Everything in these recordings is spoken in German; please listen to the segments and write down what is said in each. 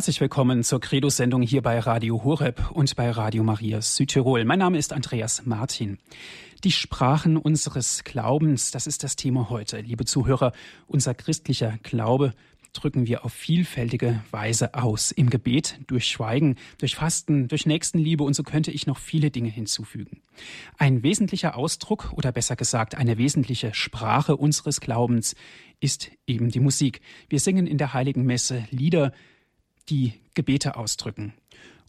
Herzlich willkommen zur Credo-Sendung hier bei Radio Horeb und bei Radio Maria Südtirol. Mein Name ist Andreas Martin. Die Sprachen unseres Glaubens, das ist das Thema heute. Liebe Zuhörer, unser christlicher Glaube drücken wir auf vielfältige Weise aus. Im Gebet, durch Schweigen, durch Fasten, durch Nächstenliebe und so könnte ich noch viele Dinge hinzufügen. Ein wesentlicher Ausdruck oder besser gesagt eine wesentliche Sprache unseres Glaubens ist eben die Musik. Wir singen in der heiligen Messe Lieder, die Gebete ausdrücken.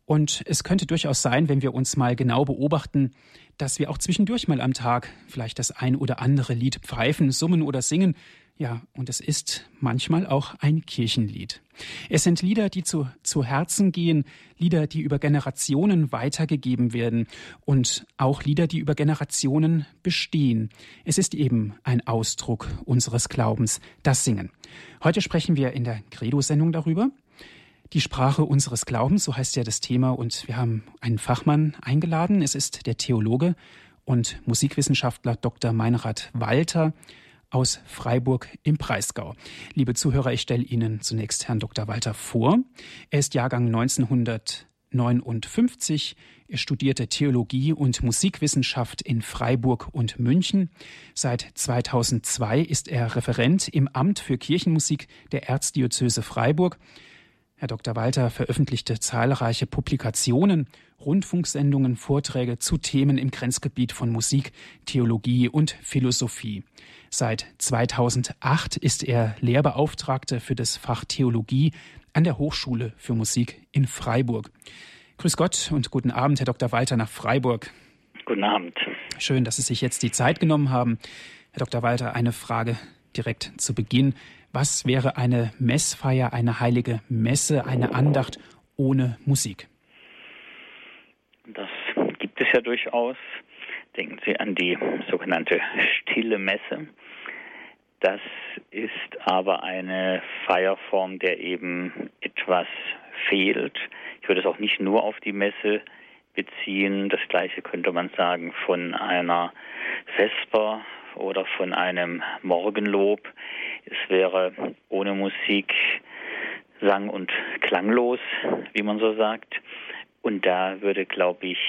Und es könnte durchaus sein, wenn wir uns mal genau beobachten, dass wir auch zwischendurch mal am Tag vielleicht das ein oder andere Lied pfeifen, summen oder singen. Ja, und es ist manchmal auch ein Kirchenlied. Es sind Lieder, die zu, zu Herzen gehen, Lieder, die über Generationen weitergegeben werden und auch Lieder, die über Generationen bestehen. Es ist eben ein Ausdruck unseres Glaubens, das Singen. Heute sprechen wir in der Credo-Sendung darüber. Die Sprache unseres Glaubens, so heißt ja das Thema, und wir haben einen Fachmann eingeladen. Es ist der Theologe und Musikwissenschaftler Dr. Meinrad Walter aus Freiburg im Breisgau. Liebe Zuhörer, ich stelle Ihnen zunächst Herrn Dr. Walter vor. Er ist Jahrgang 1959. Er studierte Theologie und Musikwissenschaft in Freiburg und München. Seit 2002 ist er Referent im Amt für Kirchenmusik der Erzdiözese Freiburg. Herr Dr. Walter veröffentlichte zahlreiche Publikationen, Rundfunksendungen, Vorträge zu Themen im Grenzgebiet von Musik, Theologie und Philosophie. Seit 2008 ist er Lehrbeauftragter für das Fach Theologie an der Hochschule für Musik in Freiburg. Grüß Gott und guten Abend, Herr Dr. Walter nach Freiburg. Guten Abend. Schön, dass Sie sich jetzt die Zeit genommen haben. Herr Dr. Walter, eine Frage direkt zu Beginn. Was wäre eine Messfeier, eine heilige Messe, eine Andacht ohne Musik? Das gibt es ja durchaus. Denken Sie an die sogenannte stille Messe. Das ist aber eine Feierform, der eben etwas fehlt. Ich würde es auch nicht nur auf die Messe beziehen. Das gleiche könnte man sagen von einer Vesper oder von einem Morgenlob. Es wäre ohne Musik sang- und klanglos, wie man so sagt. Und da würde, glaube ich,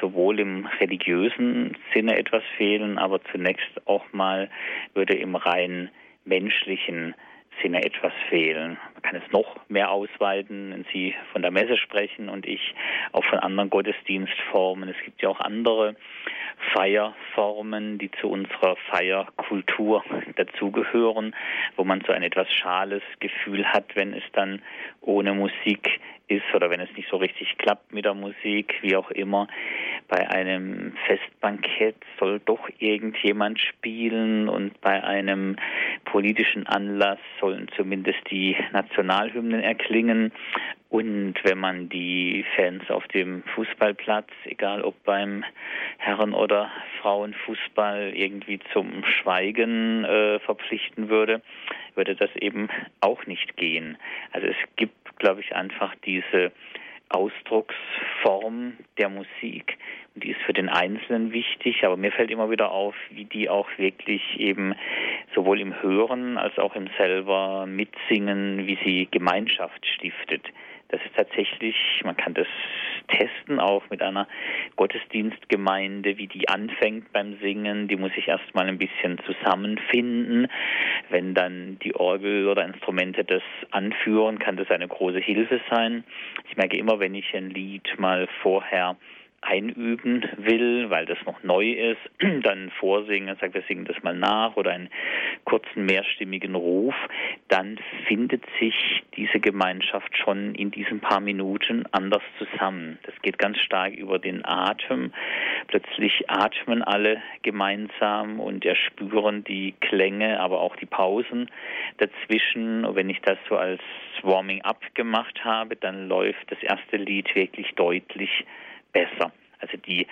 sowohl im religiösen Sinne etwas fehlen, aber zunächst auch mal würde im rein menschlichen Sinne etwas fehlen. Kann es noch mehr ausweiten, wenn Sie von der Messe sprechen und ich auch von anderen Gottesdienstformen. Es gibt ja auch andere Feierformen, die zu unserer Feierkultur dazugehören, wo man so ein etwas schales Gefühl hat, wenn es dann ohne Musik ist oder wenn es nicht so richtig klappt mit der Musik, wie auch immer. Bei einem Festbankett soll doch irgendjemand spielen und bei einem politischen Anlass sollen zumindest die Nationalhymnen erklingen. Und wenn man die Fans auf dem Fußballplatz, egal ob beim Herren- oder Frauenfußball, irgendwie zum Schweigen äh, verpflichten würde, würde das eben auch nicht gehen. Also es gibt, glaube ich, einfach diese Ausdrucksform der Musik. Und die ist für den Einzelnen wichtig, aber mir fällt immer wieder auf, wie die auch wirklich eben sowohl im Hören als auch im selber mitsingen, wie sie Gemeinschaft stiftet. Das ist tatsächlich, man kann das testen auch mit einer Gottesdienstgemeinde, wie die anfängt beim Singen. Die muss sich erstmal ein bisschen zusammenfinden. Wenn dann die Orgel oder Instrumente das anführen, kann das eine große Hilfe sein. Ich merke immer, wenn ich ein Lied mal vorher einüben will, weil das noch neu ist, dann vorsingen, sagt, wir singen das mal nach oder einen kurzen mehrstimmigen Ruf, dann findet sich diese Gemeinschaft schon in diesen paar Minuten anders zusammen. Das geht ganz stark über den Atem. Plötzlich atmen alle gemeinsam und erspüren die Klänge, aber auch die Pausen dazwischen. Und wenn ich das so als Warming-up gemacht habe, dann läuft das erste Lied wirklich deutlich besser. Also die,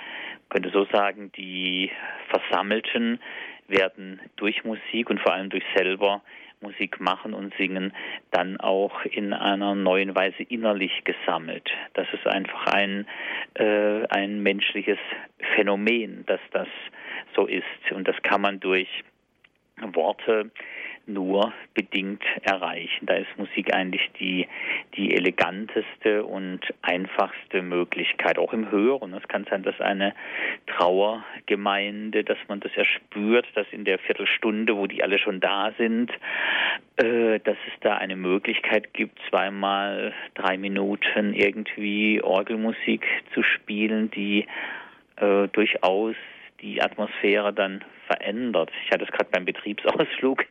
könnte so sagen, die Versammelten werden durch Musik und vor allem durch selber Musik machen und singen dann auch in einer neuen Weise innerlich gesammelt. Das ist einfach ein, äh, ein menschliches Phänomen, dass das so ist. Und das kann man durch Worte nur bedingt erreichen. Da ist Musik eigentlich die, die eleganteste und einfachste Möglichkeit, auch im Hören. Es kann sein, dass eine Trauergemeinde, dass man das erspürt, dass in der Viertelstunde, wo die alle schon da sind, äh, dass es da eine Möglichkeit gibt, zweimal drei Minuten irgendwie Orgelmusik zu spielen, die äh, durchaus die Atmosphäre dann verändert. Ich hatte es gerade beim Betriebsausflug,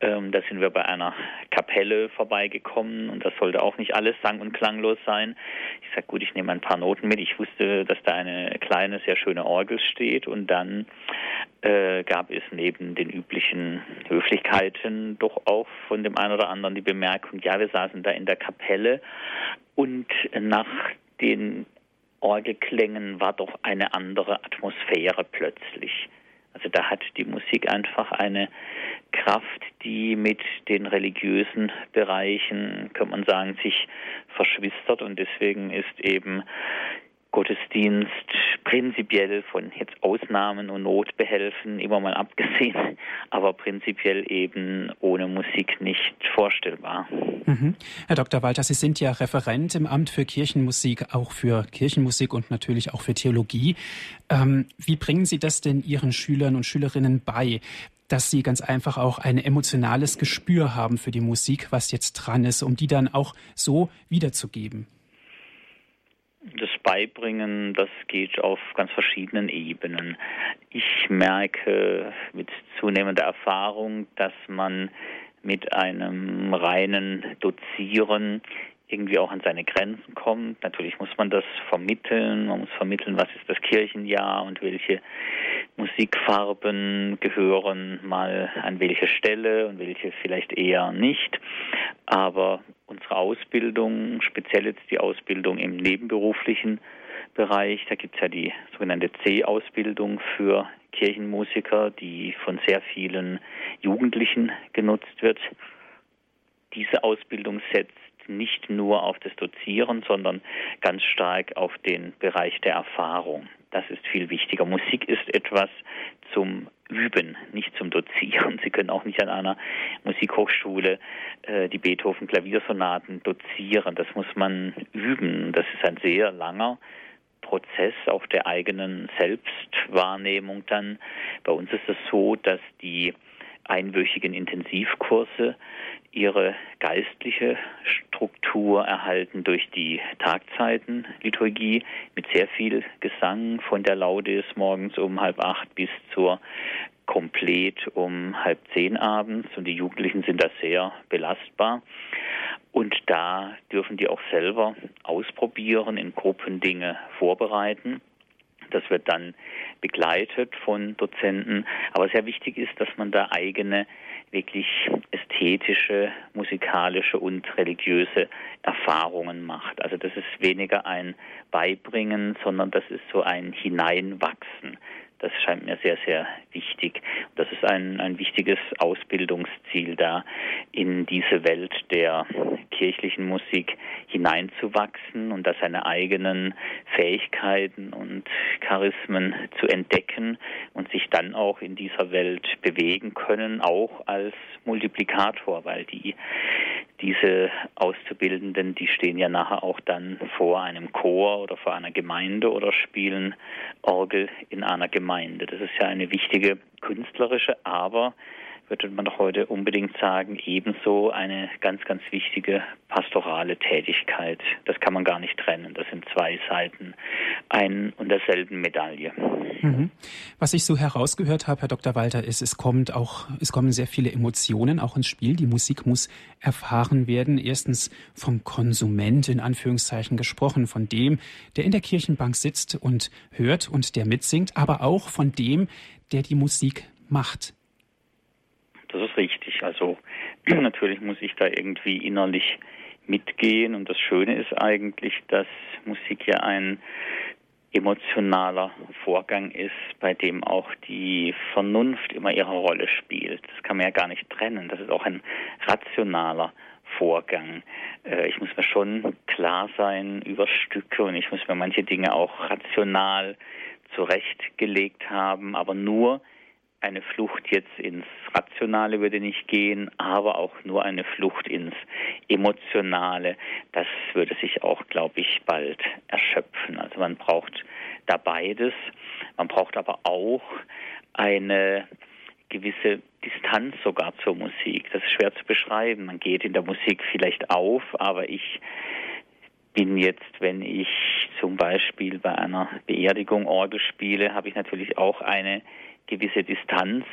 ähm, da sind wir bei einer Kapelle vorbeigekommen und das sollte auch nicht alles sang- und klanglos sein. Ich sage, gut, ich nehme ein paar Noten mit. Ich wusste, dass da eine kleine, sehr schöne Orgel steht und dann äh, gab es neben den üblichen Höflichkeiten doch auch von dem einen oder anderen die Bemerkung, ja, wir saßen da in der Kapelle und nach den Orgelklängen war doch eine andere Atmosphäre plötzlich. Also da hat die Musik einfach eine Kraft, die mit den religiösen Bereichen, kann man sagen, sich verschwistert und deswegen ist eben Gottesdienst prinzipiell von jetzt Ausnahmen und Notbehelfen immer mal abgesehen, aber prinzipiell eben ohne Musik nicht vorstellbar. Mhm. Herr Dr. Walter, Sie sind ja Referent im Amt für Kirchenmusik, auch für Kirchenmusik und natürlich auch für Theologie. Ähm, wie bringen Sie das denn Ihren Schülern und Schülerinnen bei? dass sie ganz einfach auch ein emotionales Gespür haben für die Musik, was jetzt dran ist, um die dann auch so wiederzugeben. Das Beibringen, das geht auf ganz verschiedenen Ebenen. Ich merke mit zunehmender Erfahrung, dass man mit einem reinen Dozieren irgendwie auch an seine Grenzen kommt. Natürlich muss man das vermitteln. Man muss vermitteln, was ist das Kirchenjahr und welche Musikfarben gehören mal an welche Stelle und welche vielleicht eher nicht. Aber unsere Ausbildung, speziell jetzt die Ausbildung im nebenberuflichen Bereich, da gibt es ja die sogenannte C-Ausbildung für Kirchenmusiker, die von sehr vielen Jugendlichen genutzt wird. Diese Ausbildung setzt nicht nur auf das Dozieren, sondern ganz stark auf den Bereich der Erfahrung. Das ist viel wichtiger. Musik ist etwas zum Üben, nicht zum Dozieren. Sie können auch nicht an einer Musikhochschule äh, die Beethoven Klaviersonaten dozieren. Das muss man üben. Das ist ein sehr langer Prozess auch der eigenen Selbstwahrnehmung dann. Bei uns ist es so, dass die einwöchigen Intensivkurse ihre geistliche Struktur erhalten durch die Tagzeitenliturgie mit sehr viel Gesang von der Laudes morgens um halb acht bis zur Komplett um halb zehn abends und die Jugendlichen sind da sehr belastbar. Und da dürfen die auch selber ausprobieren, in Gruppen Dinge vorbereiten. Das wird dann begleitet von Dozenten. Aber sehr wichtig ist, dass man da eigene, wirklich ästhetische, musikalische und religiöse Erfahrungen macht. Also das ist weniger ein Beibringen, sondern das ist so ein Hineinwachsen. Das scheint mir sehr, sehr wichtig. Das ist ein, ein wichtiges Ausbildungsziel da, in diese Welt der kirchlichen Musik hineinzuwachsen und da seine eigenen Fähigkeiten und Charismen zu entdecken und sich dann auch in dieser Welt bewegen können, auch als Multiplikator, weil die diese Auszubildenden, die stehen ja nachher auch dann vor einem Chor oder vor einer Gemeinde oder spielen Orgel in einer Gemeinde. Das ist ja eine wichtige künstlerische, aber würde man doch heute unbedingt sagen, ebenso eine ganz, ganz wichtige pastorale Tätigkeit. Das kann man gar nicht trennen. Das sind zwei Seiten ein und derselben Medaille. Mhm. Was ich so herausgehört habe, Herr Dr. Walter, ist, es kommt auch, es kommen sehr viele Emotionen auch ins Spiel. Die Musik muss erfahren werden. Erstens vom Konsument in Anführungszeichen gesprochen, von dem, der in der Kirchenbank sitzt und hört und der mitsingt, aber auch von dem, der die Musik macht. Das ist richtig. Also natürlich muss ich da irgendwie innerlich mitgehen und das Schöne ist eigentlich, dass Musik ja ein emotionaler Vorgang ist, bei dem auch die Vernunft immer ihre Rolle spielt. Das kann man ja gar nicht trennen. Das ist auch ein rationaler Vorgang. Äh, ich muss mir schon klar sein über Stücke und ich muss mir manche Dinge auch rational zurechtgelegt haben, aber nur eine Flucht jetzt ins Rationale würde nicht gehen, aber auch nur eine Flucht ins Emotionale, das würde sich auch, glaube ich, bald erschöpfen. Also man braucht da beides. Man braucht aber auch eine gewisse Distanz sogar zur Musik. Das ist schwer zu beschreiben. Man geht in der Musik vielleicht auf, aber ich bin jetzt, wenn ich zum Beispiel bei einer Beerdigung Orgel spiele, habe ich natürlich auch eine gewisse Distanz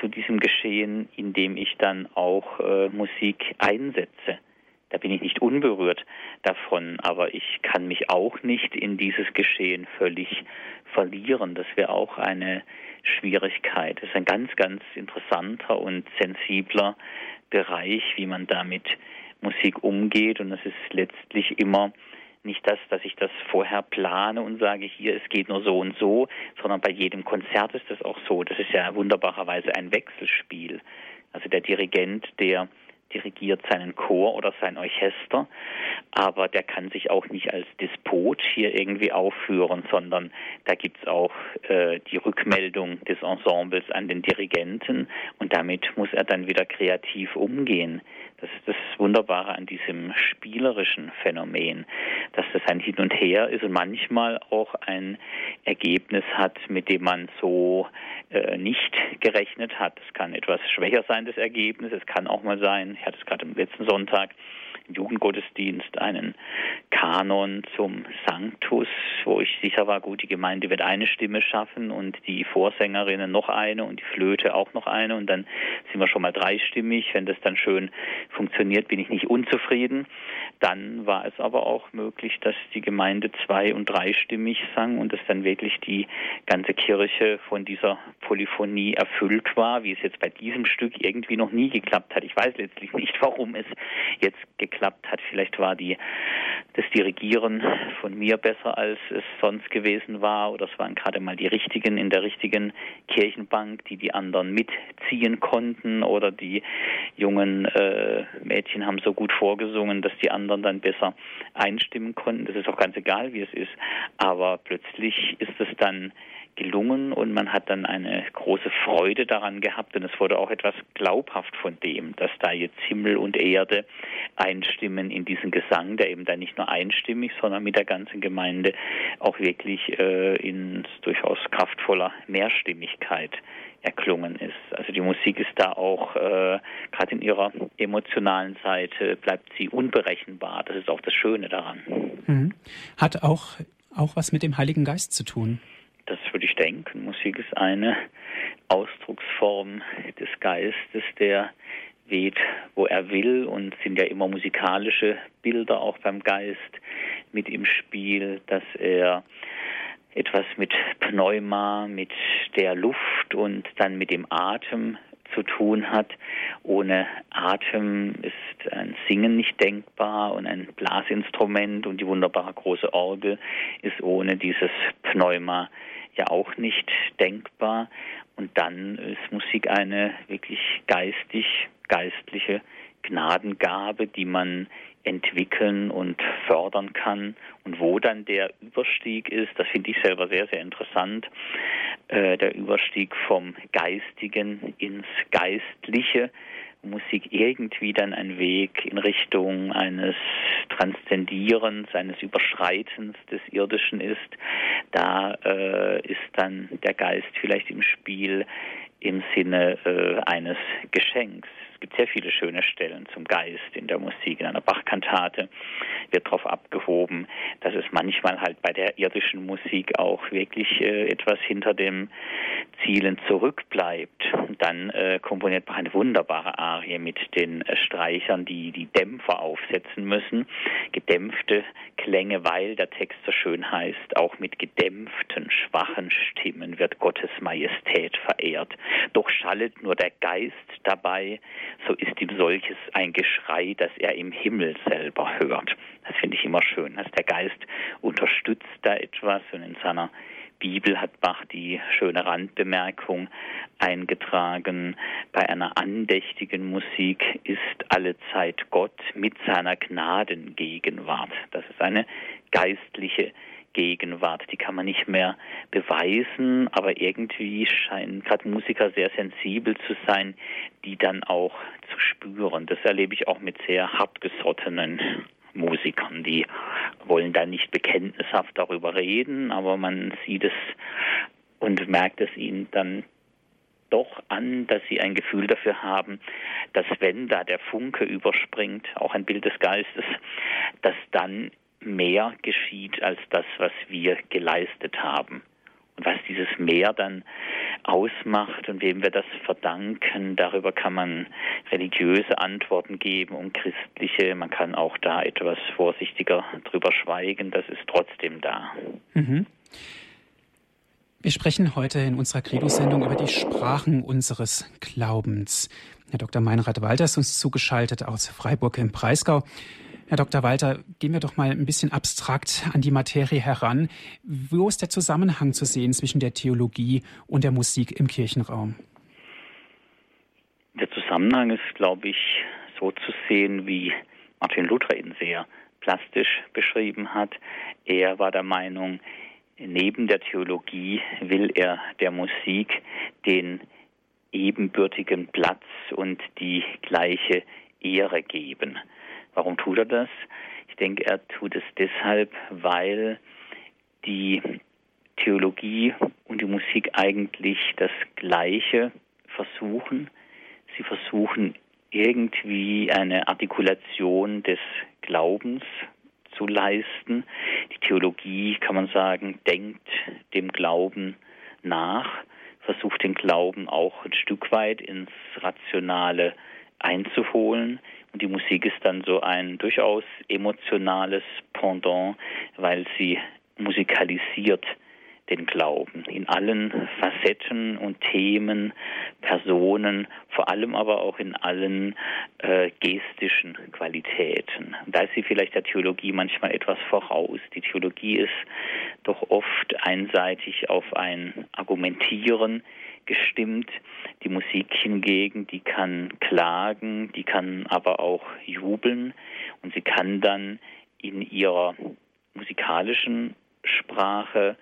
zu diesem Geschehen, indem ich dann auch äh, Musik einsetze. Da bin ich nicht unberührt davon, aber ich kann mich auch nicht in dieses Geschehen völlig verlieren. Das wäre auch eine Schwierigkeit. Das ist ein ganz, ganz interessanter und sensibler Bereich, wie man damit Musik umgeht. Und es ist letztlich immer nicht das, dass ich das vorher plane und sage, hier, es geht nur so und so, sondern bei jedem Konzert ist das auch so. Das ist ja wunderbarerweise ein Wechselspiel. Also der Dirigent, der dirigiert seinen Chor oder sein Orchester, aber der kann sich auch nicht als Despot hier irgendwie aufführen, sondern da gibt es auch äh, die Rückmeldung des Ensembles an den Dirigenten und damit muss er dann wieder kreativ umgehen. Das ist das Wunderbare an diesem spielerischen Phänomen, dass das ein Hin und Her ist und manchmal auch ein Ergebnis hat, mit dem man so äh, nicht gerechnet hat. Es kann etwas schwächer sein, das Ergebnis. Es kann auch mal sein, ich hatte es gerade am letzten Sonntag, Jugendgottesdienst einen Kanon zum Sanctus, wo ich sicher war, gut, die Gemeinde wird eine Stimme schaffen und die Vorsängerinnen noch eine und die Flöte auch noch eine und dann sind wir schon mal dreistimmig. Wenn das dann schön funktioniert, bin ich nicht unzufrieden. Dann war es aber auch möglich, dass die Gemeinde zwei- und dreistimmig sang und dass dann wirklich die ganze Kirche von dieser Polyphonie erfüllt war, wie es jetzt bei diesem Stück irgendwie noch nie geklappt hat. Ich weiß letztlich nicht, warum es jetzt geklappt hat. Vielleicht war die, das Dirigieren von mir besser, als es sonst gewesen war, oder es waren gerade mal die Richtigen in der richtigen Kirchenbank, die die anderen mitziehen konnten, oder die jungen äh, Mädchen haben so gut vorgesungen, dass die anderen dann besser einstimmen konnten. Das ist auch ganz egal, wie es ist. Aber plötzlich ist es dann gelungen und man hat dann eine große Freude daran gehabt und es wurde auch etwas glaubhaft von dem, dass da jetzt Himmel und Erde einstimmen in diesen Gesang, der eben dann nicht nur einstimmig, sondern mit der ganzen Gemeinde auch wirklich äh, in durchaus kraftvoller Mehrstimmigkeit erklungen ist. Also die Musik ist da auch äh, gerade in ihrer emotionalen Seite bleibt sie unberechenbar. Das ist auch das Schöne daran. Mhm. Hat auch auch was mit dem Heiligen Geist zu tun. Das würde ich denken. Musik ist eine Ausdrucksform des Geistes, der weht, wo er will und sind ja immer musikalische Bilder auch beim Geist mit im Spiel, dass er etwas mit Pneuma, mit der Luft und dann mit dem Atem zu tun hat. Ohne Atem ist ein Singen nicht denkbar und ein Blasinstrument und die wunderbare große Orgel ist ohne dieses Pneuma ja auch nicht denkbar. Und dann ist Musik eine wirklich geistig, geistliche Gnadengabe, die man entwickeln und fördern kann. Und wo dann der Überstieg ist, das finde ich selber sehr, sehr interessant. Äh, der Überstieg vom Geistigen ins Geistliche. Musik irgendwie dann ein Weg in Richtung eines Transzendierens, eines Überschreitens des Irdischen ist, da äh, ist dann der Geist vielleicht im Spiel im Sinne äh, eines Geschenks. Es gibt sehr viele schöne Stellen zum Geist in der Musik. In einer Bachkantate wird darauf abgehoben, dass es manchmal halt bei der irdischen Musik auch wirklich äh, etwas hinter dem Zielen zurückbleibt. Dann äh, komponiert man eine wunderbare Arie mit den äh, Streichern, die die Dämpfer aufsetzen müssen. Gedämpfte Klänge, weil der Text so schön heißt, auch mit gedämpften, schwachen Stimmen wird Gottes Majestät verehrt. Doch schallet nur der Geist dabei, so ist ihm solches ein Geschrei, dass er im Himmel selber hört. Das finde ich immer schön, dass der Geist unterstützt da etwas und in seiner Bibel hat Bach die schöne Randbemerkung eingetragen, bei einer andächtigen Musik ist alle Zeit Gott mit seiner Gnadengegenwart. Das ist eine geistliche Gegenwart, die kann man nicht mehr beweisen, aber irgendwie scheinen gerade Musiker sehr sensibel zu sein, die dann auch zu spüren. Das erlebe ich auch mit sehr hartgesottenen Musikern, die wollen da nicht bekenntnishaft darüber reden, aber man sieht es und merkt es ihnen dann doch an, dass sie ein Gefühl dafür haben, dass wenn da der Funke überspringt, auch ein Bild des Geistes, dass dann mehr geschieht als das, was wir geleistet haben. Und was dieses Mehr dann ausmacht und wem wir das verdanken, darüber kann man religiöse Antworten geben und christliche. Man kann auch da etwas vorsichtiger drüber schweigen. Das ist trotzdem da. Mhm. Wir sprechen heute in unserer Credo-Sendung über die Sprachen unseres Glaubens. Herr Dr. Meinrad Walter ist uns zugeschaltet aus Freiburg im Breisgau. Herr Dr. Walter, gehen wir doch mal ein bisschen abstrakt an die Materie heran. Wo ist der Zusammenhang zu sehen zwischen der Theologie und der Musik im Kirchenraum? Der Zusammenhang ist, glaube ich, so zu sehen, wie Martin Luther ihn sehr plastisch beschrieben hat. Er war der Meinung, neben der Theologie will er der Musik den ebenbürtigen Platz und die gleiche Ehre geben. Warum tut er das? Ich denke, er tut es deshalb, weil die Theologie und die Musik eigentlich das Gleiche versuchen. Sie versuchen irgendwie eine Artikulation des Glaubens zu leisten. Die Theologie, kann man sagen, denkt dem Glauben nach, versucht den Glauben auch ein Stück weit ins Rationale einzuholen. Und die Musik ist dann so ein durchaus emotionales Pendant, weil sie musikalisiert den Glauben in allen Facetten und Themen, Personen, vor allem aber auch in allen äh, gestischen Qualitäten. Da ist sie vielleicht der Theologie manchmal etwas voraus. Die Theologie ist doch oft einseitig auf ein Argumentieren gestimmt. Die Musik hingegen, die kann klagen, die kann aber auch jubeln und sie kann dann in ihrer musikalischen Sprache,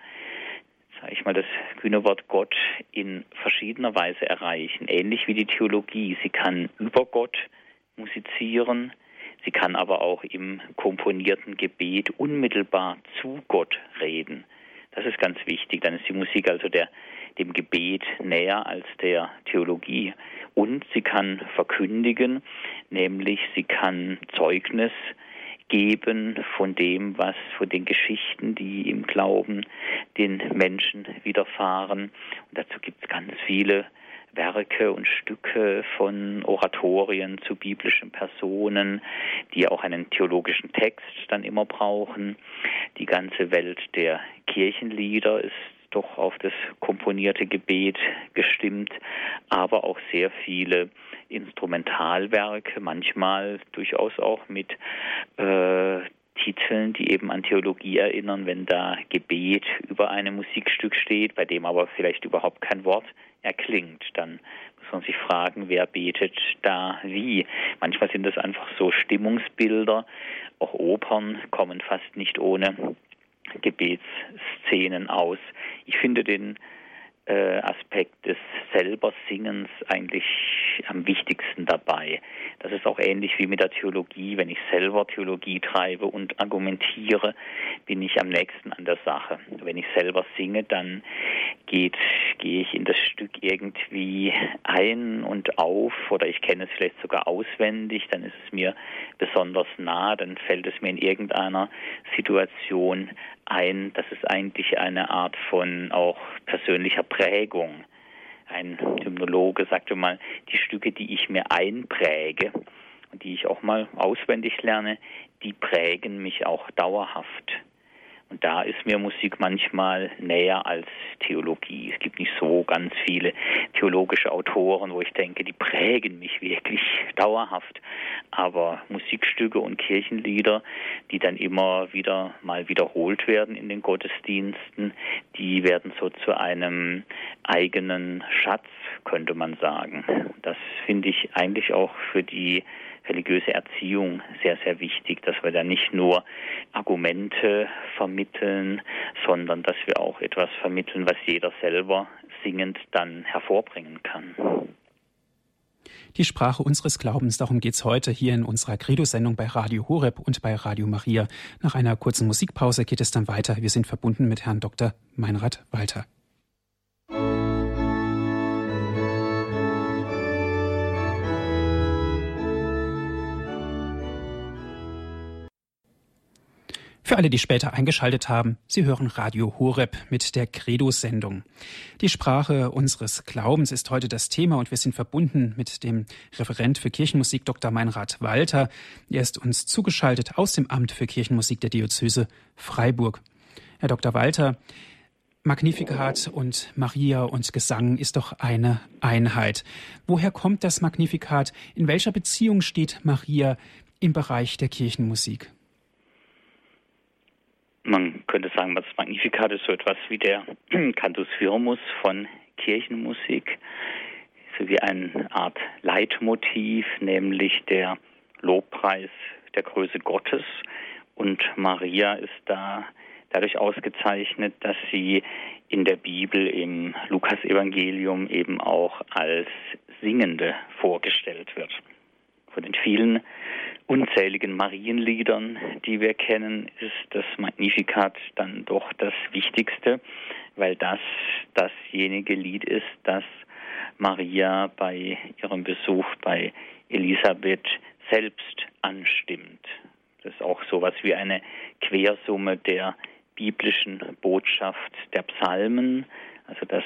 sage ich mal, das kühne Wort Gott in verschiedener Weise erreichen. Ähnlich wie die Theologie. Sie kann über Gott musizieren, sie kann aber auch im komponierten Gebet unmittelbar zu Gott reden. Das ist ganz wichtig. Dann ist die Musik also der dem Gebet näher als der Theologie. Und sie kann verkündigen, nämlich sie kann Zeugnis geben von dem, was von den Geschichten, die im Glauben den Menschen widerfahren. Und dazu gibt es ganz viele Werke und Stücke von Oratorien zu biblischen Personen, die auch einen theologischen Text dann immer brauchen. Die ganze Welt der Kirchenlieder ist doch auf das komponierte Gebet gestimmt, aber auch sehr viele Instrumentalwerke, manchmal durchaus auch mit äh, Titeln, die eben an Theologie erinnern, wenn da Gebet über einem Musikstück steht, bei dem aber vielleicht überhaupt kein Wort erklingt, dann muss man sich fragen, wer betet da wie. Manchmal sind das einfach so Stimmungsbilder. Auch Opern kommen fast nicht ohne Gebetsszenen aus. Ich finde den äh, Aspekt des selber Singens eigentlich am wichtigsten dabei. Das ist auch ähnlich wie mit der Theologie. Wenn ich selber Theologie treibe und argumentiere, bin ich am nächsten an der Sache. Wenn ich selber singe, dann geht, gehe ich in das Stück irgendwie ein und auf oder ich kenne es vielleicht sogar auswendig, dann ist es mir besonders nah, dann fällt es mir in irgendeiner Situation ein. Das ist eigentlich eine Art von auch persönlicher Prägung. Ein Hymnologe sagte mal, die Stücke, die ich mir einpräge und die ich auch mal auswendig lerne, die prägen mich auch dauerhaft. Und da ist mir Musik manchmal näher als Theologie. Es gibt nicht so ganz viele theologische Autoren, wo ich denke, die prägen mich wirklich dauerhaft. Aber Musikstücke und Kirchenlieder, die dann immer wieder mal wiederholt werden in den Gottesdiensten, die werden so zu einem eigenen Schatz, könnte man sagen. Das finde ich eigentlich auch für die religiöse Erziehung sehr, sehr wichtig, dass wir da nicht nur Argumente vermitteln, sondern dass wir auch etwas vermitteln, was jeder selber singend dann hervorbringen kann. Die Sprache unseres Glaubens, darum geht es heute hier in unserer Credo-Sendung bei Radio Horeb und bei Radio Maria. Nach einer kurzen Musikpause geht es dann weiter. Wir sind verbunden mit Herrn Dr. Meinrad Walter. Für alle, die später eingeschaltet haben, Sie hören Radio Horeb mit der Credo-Sendung. Die Sprache unseres Glaubens ist heute das Thema und wir sind verbunden mit dem Referent für Kirchenmusik Dr. Meinrad Walter. Er ist uns zugeschaltet aus dem Amt für Kirchenmusik der Diözese Freiburg. Herr Dr. Walter, Magnificat und Maria und Gesang ist doch eine Einheit. Woher kommt das Magnificat? In welcher Beziehung steht Maria im Bereich der Kirchenmusik? Man könnte sagen, das Magnificat ist so etwas wie der Cantus Firmus von Kirchenmusik, so wie eine Art Leitmotiv, nämlich der Lobpreis der Größe Gottes. Und Maria ist da dadurch ausgezeichnet, dass sie in der Bibel im Lukas-Evangelium eben auch als Singende vorgestellt wird. Von den vielen unzähligen Marienliedern, die wir kennen, ist das Magnificat dann doch das Wichtigste, weil das dasjenige Lied ist, das Maria bei ihrem Besuch bei Elisabeth selbst anstimmt. Das ist auch sowas wie eine Quersumme der biblischen Botschaft der Psalmen, also das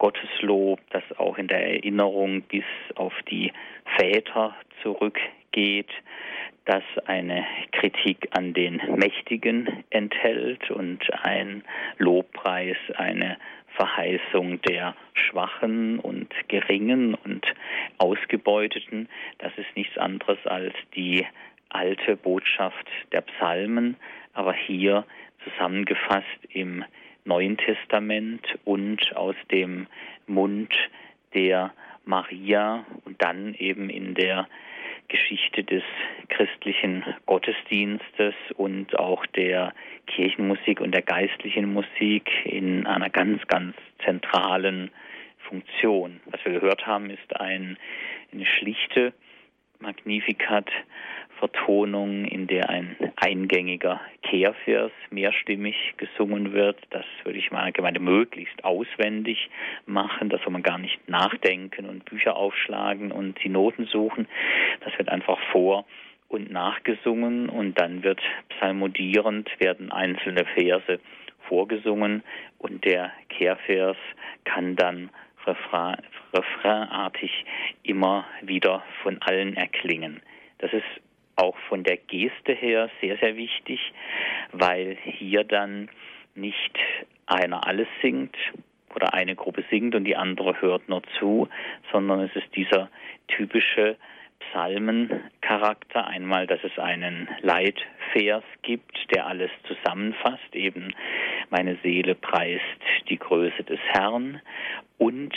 Gotteslob, das auch in der Erinnerung bis auf die Väter zurückgeht, das eine Kritik an den Mächtigen enthält und ein Lobpreis, eine Verheißung der Schwachen und Geringen und Ausgebeuteten. Das ist nichts anderes als die alte Botschaft der Psalmen, aber hier zusammengefasst im Neuen Testament und aus dem Mund der Maria und dann eben in der Geschichte des christlichen Gottesdienstes und auch der Kirchenmusik und der geistlichen Musik in einer ganz, ganz zentralen Funktion. Was wir gehört haben, ist ein, eine schlichte Magnificat Vertonung, in der ein eingängiger Kehrvers mehrstimmig gesungen wird. Das würde ich mal gemeint möglichst auswendig machen. Da soll man gar nicht nachdenken und Bücher aufschlagen und die Noten suchen. Das wird einfach vor und nachgesungen und dann wird psalmodierend werden einzelne Verse vorgesungen und der Kehrvers kann dann refrain, refrainartig immer wieder von allen erklingen. Das ist auch von der Geste her sehr, sehr wichtig, weil hier dann nicht einer alles singt oder eine Gruppe singt und die andere hört nur zu, sondern es ist dieser typische Psalmencharakter. Einmal, dass es einen Leitvers gibt, der alles zusammenfasst, eben meine Seele preist die Größe des Herrn und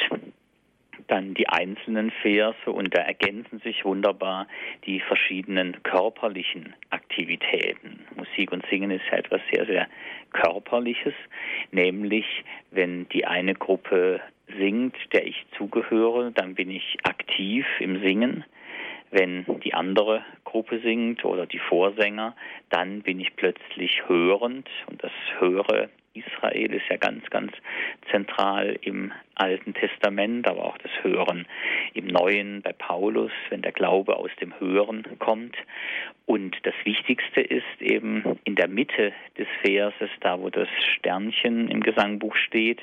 dann die einzelnen Verse und da ergänzen sich wunderbar die verschiedenen körperlichen Aktivitäten. Musik und Singen ist ja etwas sehr, sehr Körperliches, nämlich wenn die eine Gruppe singt, der ich zugehöre, dann bin ich aktiv im Singen. Wenn die andere Gruppe singt oder die Vorsänger, dann bin ich plötzlich hörend und das Höre Israel ist ja ganz, ganz zentral im Alten Testament, aber auch das Hören im Neuen bei Paulus, wenn der Glaube aus dem Hören kommt. Und das Wichtigste ist eben in der Mitte des Verses, da wo das Sternchen im Gesangbuch steht,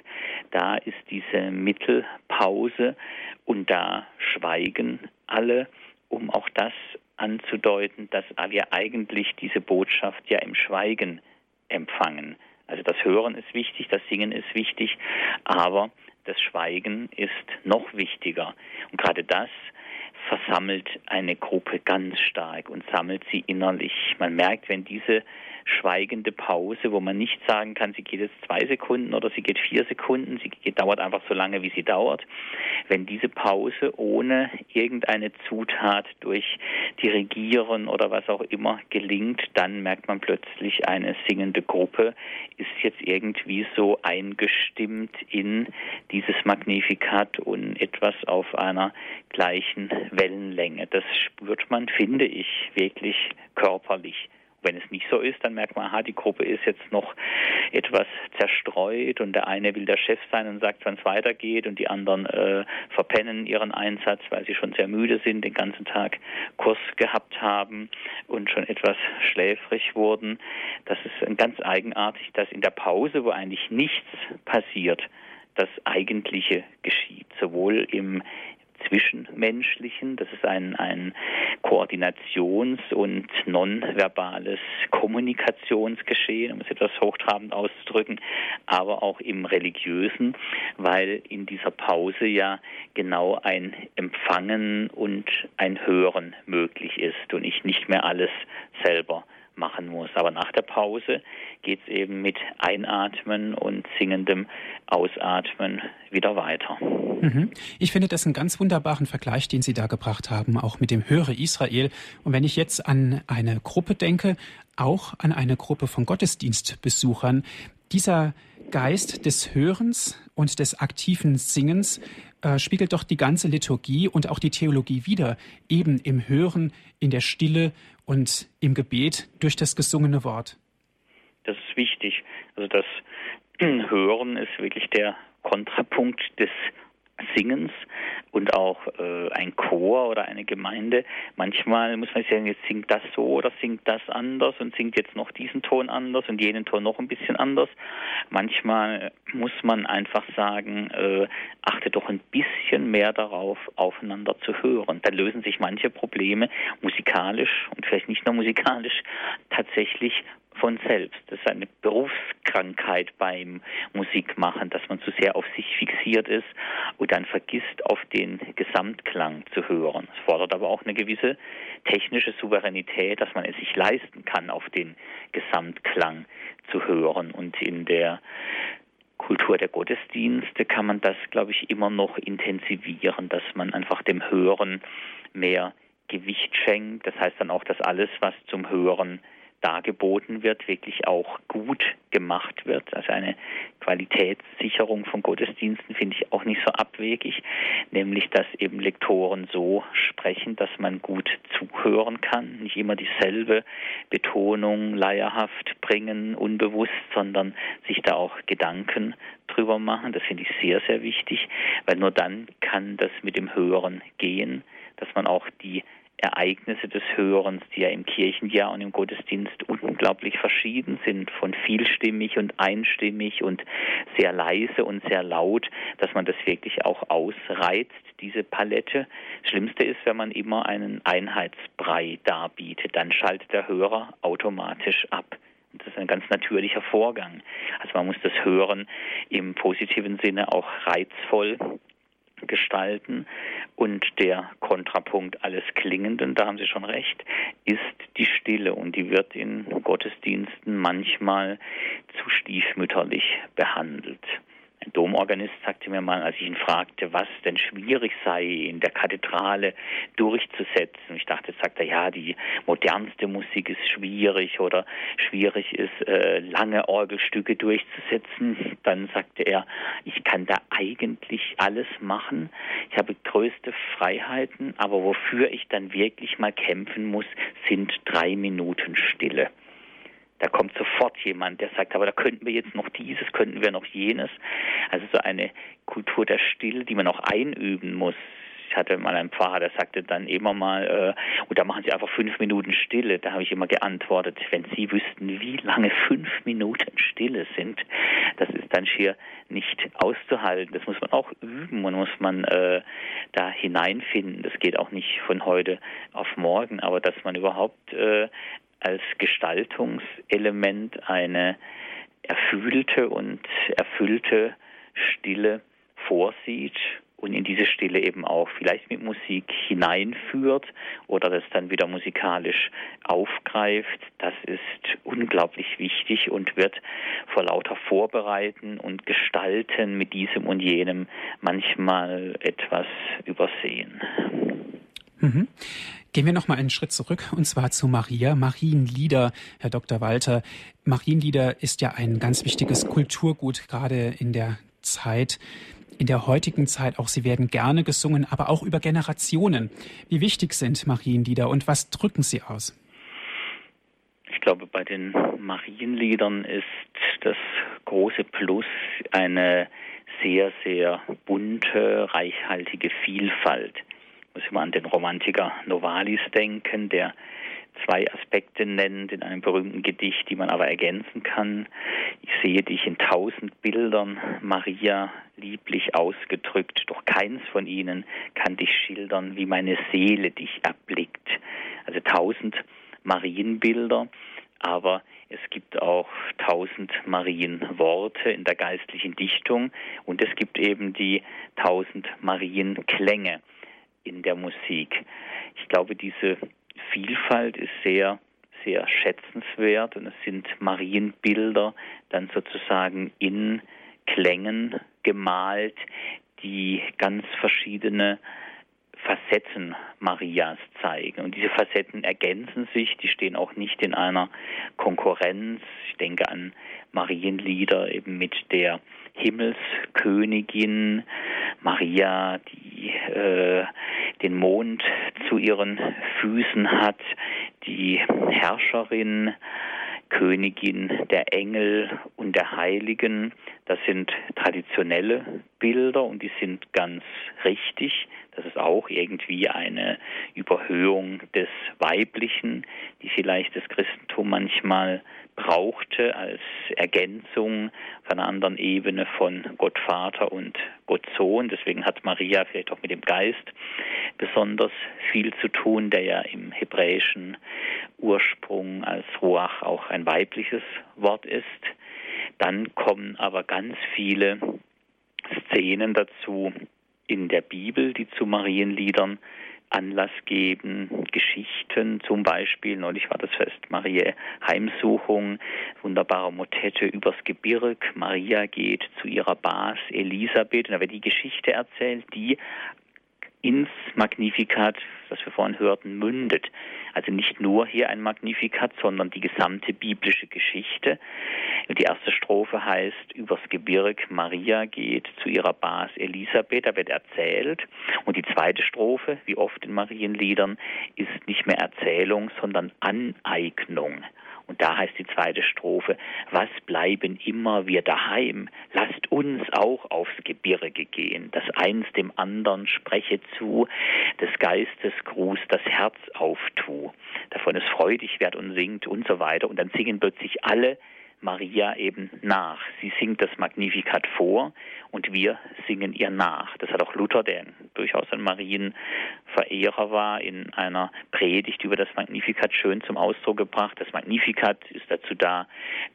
da ist diese Mittelpause und da schweigen alle, um auch das anzudeuten, dass wir eigentlich diese Botschaft ja im Schweigen empfangen. Also das Hören ist wichtig, das Singen ist wichtig, aber das Schweigen ist noch wichtiger. Und gerade das versammelt eine Gruppe ganz stark und sammelt sie innerlich. Man merkt, wenn diese schweigende Pause, wo man nicht sagen kann, sie geht jetzt zwei Sekunden oder sie geht vier Sekunden, sie geht, dauert einfach so lange, wie sie dauert. Wenn diese Pause ohne irgendeine Zutat durch Dirigieren oder was auch immer gelingt, dann merkt man plötzlich, eine singende Gruppe ist jetzt irgendwie so eingestimmt in dieses Magnificat und etwas auf einer gleichen Wellenlänge. Das spürt man, finde ich, wirklich körperlich. Wenn es nicht so ist, dann merkt man, aha, die Gruppe ist jetzt noch etwas zerstreut und der eine will der Chef sein und sagt, wann es weitergeht und die anderen äh, verpennen ihren Einsatz, weil sie schon sehr müde sind, den ganzen Tag Kurs gehabt haben und schon etwas schläfrig wurden. Das ist ganz eigenartig, dass in der Pause, wo eigentlich nichts passiert, das Eigentliche geschieht, sowohl im Zwischenmenschlichen. Das ist ein, ein Koordinations- und nonverbales Kommunikationsgeschehen, um es etwas hochtrabend auszudrücken, aber auch im religiösen, weil in dieser Pause ja genau ein Empfangen und ein Hören möglich ist und ich nicht mehr alles selber machen muss. Aber nach der Pause geht es eben mit Einatmen und singendem Ausatmen wieder weiter. Mhm. Ich finde das einen ganz wunderbaren Vergleich, den Sie da gebracht haben, auch mit dem Höre Israel. Und wenn ich jetzt an eine Gruppe denke, auch an eine Gruppe von Gottesdienstbesuchern, dieser Geist des Hörens und des aktiven Singens äh, spiegelt doch die ganze Liturgie und auch die Theologie wider, eben im Hören, in der Stille und im Gebet durch das gesungene Wort. Das ist wichtig. Also das Hören ist wirklich der Kontrapunkt des Singens und auch äh, ein Chor oder eine Gemeinde. Manchmal muss man sagen, jetzt singt das so oder singt das anders und singt jetzt noch diesen Ton anders und jenen Ton noch ein bisschen anders. Manchmal muss man einfach sagen, äh, achte doch ein bisschen mehr darauf, aufeinander zu hören. Dann lösen sich manche Probleme musikalisch und vielleicht nicht nur musikalisch tatsächlich von selbst. Das ist eine Berufskrankheit beim Musikmachen, dass man zu sehr auf sich fixiert ist und dann vergisst, auf den Gesamtklang zu hören. Es fordert aber auch eine gewisse technische Souveränität, dass man es sich leisten kann, auf den Gesamtklang zu hören. Und in der Kultur der Gottesdienste kann man das, glaube ich, immer noch intensivieren, dass man einfach dem Hören mehr Gewicht schenkt. Das heißt dann auch, dass alles, was zum Hören dargeboten wird, wirklich auch gut gemacht wird. Also eine Qualitätssicherung von Gottesdiensten finde ich auch nicht so abwegig, nämlich dass eben Lektoren so sprechen, dass man gut zuhören kann, nicht immer dieselbe Betonung leierhaft bringen, unbewusst, sondern sich da auch Gedanken drüber machen. Das finde ich sehr, sehr wichtig, weil nur dann kann das mit dem Hören gehen, dass man auch die Ereignisse des Hörens, die ja im Kirchenjahr und im Gottesdienst unglaublich verschieden sind, von vielstimmig und einstimmig und sehr leise und sehr laut, dass man das wirklich auch ausreizt, diese Palette. Das Schlimmste ist, wenn man immer einen Einheitsbrei darbietet, dann schaltet der Hörer automatisch ab. Das ist ein ganz natürlicher Vorgang. Also man muss das Hören im positiven Sinne auch reizvoll gestalten. Und der Kontrapunkt alles Klingenden, da haben Sie schon recht, ist die Stille. Und die wird in Gottesdiensten manchmal zu stiefmütterlich behandelt. Ein Domorganist sagte mir mal, als ich ihn fragte, was denn schwierig sei, in der Kathedrale durchzusetzen. Ich dachte, sagt er, ja, die modernste Musik ist schwierig oder schwierig ist, äh, lange Orgelstücke durchzusetzen. Dann sagte er, ich kann da eigentlich alles machen. Ich habe größte Freiheiten, aber wofür ich dann wirklich mal kämpfen muss, sind drei Minuten Stille. Da kommt sofort jemand, der sagt, aber da könnten wir jetzt noch dieses, könnten wir noch jenes. Also so eine Kultur der Stille, die man auch einüben muss. Ich hatte mal einen Pfarrer, der sagte dann immer mal, äh, und da machen Sie einfach fünf Minuten Stille. Da habe ich immer geantwortet, wenn Sie wüssten, wie lange fünf Minuten Stille sind, das ist dann schier nicht auszuhalten. Das muss man auch üben und muss man äh, da hineinfinden. Das geht auch nicht von heute auf morgen, aber dass man überhaupt äh, als Gestaltungselement eine erfüllte und erfüllte Stille vorsieht und in diese Stille eben auch vielleicht mit Musik hineinführt oder das dann wieder musikalisch aufgreift, das ist unglaublich wichtig und wird vor lauter Vorbereiten und Gestalten mit diesem und jenem manchmal etwas übersehen. Mhm. Gehen wir noch mal einen Schritt zurück und zwar zu Maria. Marienlieder, Herr Dr. Walter. Marienlieder ist ja ein ganz wichtiges Kulturgut, gerade in der Zeit, in der heutigen Zeit auch. Sie werden gerne gesungen, aber auch über Generationen. Wie wichtig sind Marienlieder und was drücken sie aus? Ich glaube, bei den Marienliedern ist das große Plus eine sehr, sehr bunte, reichhaltige Vielfalt muss immer an den Romantiker Novalis denken, der zwei Aspekte nennt in einem berühmten Gedicht, die man aber ergänzen kann. Ich sehe dich in tausend Bildern, Maria, lieblich ausgedrückt, doch keins von ihnen kann dich schildern, wie meine Seele dich erblickt. Also tausend Marienbilder, aber es gibt auch tausend Marienworte in der geistlichen Dichtung und es gibt eben die tausend Marienklänge in der Musik. Ich glaube, diese Vielfalt ist sehr, sehr schätzenswert und es sind Marienbilder dann sozusagen in Klängen gemalt, die ganz verschiedene Facetten Marias zeigen. Und diese Facetten ergänzen sich, die stehen auch nicht in einer Konkurrenz. Ich denke an Marienlieder eben mit der Himmelskönigin Maria, die äh, den Mond zu ihren Füßen hat, die Herrscherin, Königin der Engel und der Heiligen. Das sind traditionelle Bilder und die sind ganz richtig. Das ist auch irgendwie eine Überhöhung des Weiblichen, die vielleicht das Christentum manchmal brauchte als Ergänzung von einer anderen Ebene von Gott Vater und Gott Sohn. Deswegen hat Maria vielleicht auch mit dem Geist besonders viel zu tun, der ja im hebräischen Ursprung als Ruach auch ein weibliches Wort ist. Dann kommen aber ganz viele Szenen dazu in der Bibel, die zu Marienliedern Anlass geben, Geschichten. Zum Beispiel, neulich war das Fest Maria Heimsuchung, wunderbare Motette übers Gebirg, Maria geht zu ihrer Bas Elisabeth. Und da wird die Geschichte erzählt, die ins Magnificat, was wir vorhin hörten, mündet. Also nicht nur hier ein Magnificat, sondern die gesamte biblische Geschichte. Die erste Strophe heißt, übers Gebirg Maria geht zu ihrer Bas Elisabeth, da wird erzählt. Und die zweite Strophe, wie oft in Marienliedern, ist nicht mehr Erzählung, sondern Aneignung. Und da heißt die zweite Strophe, was bleiben immer wir daheim? Lasst uns auch aufs Gebirge gehen, das eins dem anderen spreche zu, des Geistes Gruß das Herz auftu, davon es freudig wird und singt und so weiter. Und dann singen plötzlich alle Maria eben nach. Sie singt das Magnificat vor und wir singen ihr nach. Das hat auch Luther, der durchaus ein Marienverehrer war, in einer Predigt über das Magnificat schön zum Ausdruck gebracht. Das Magnificat ist dazu da,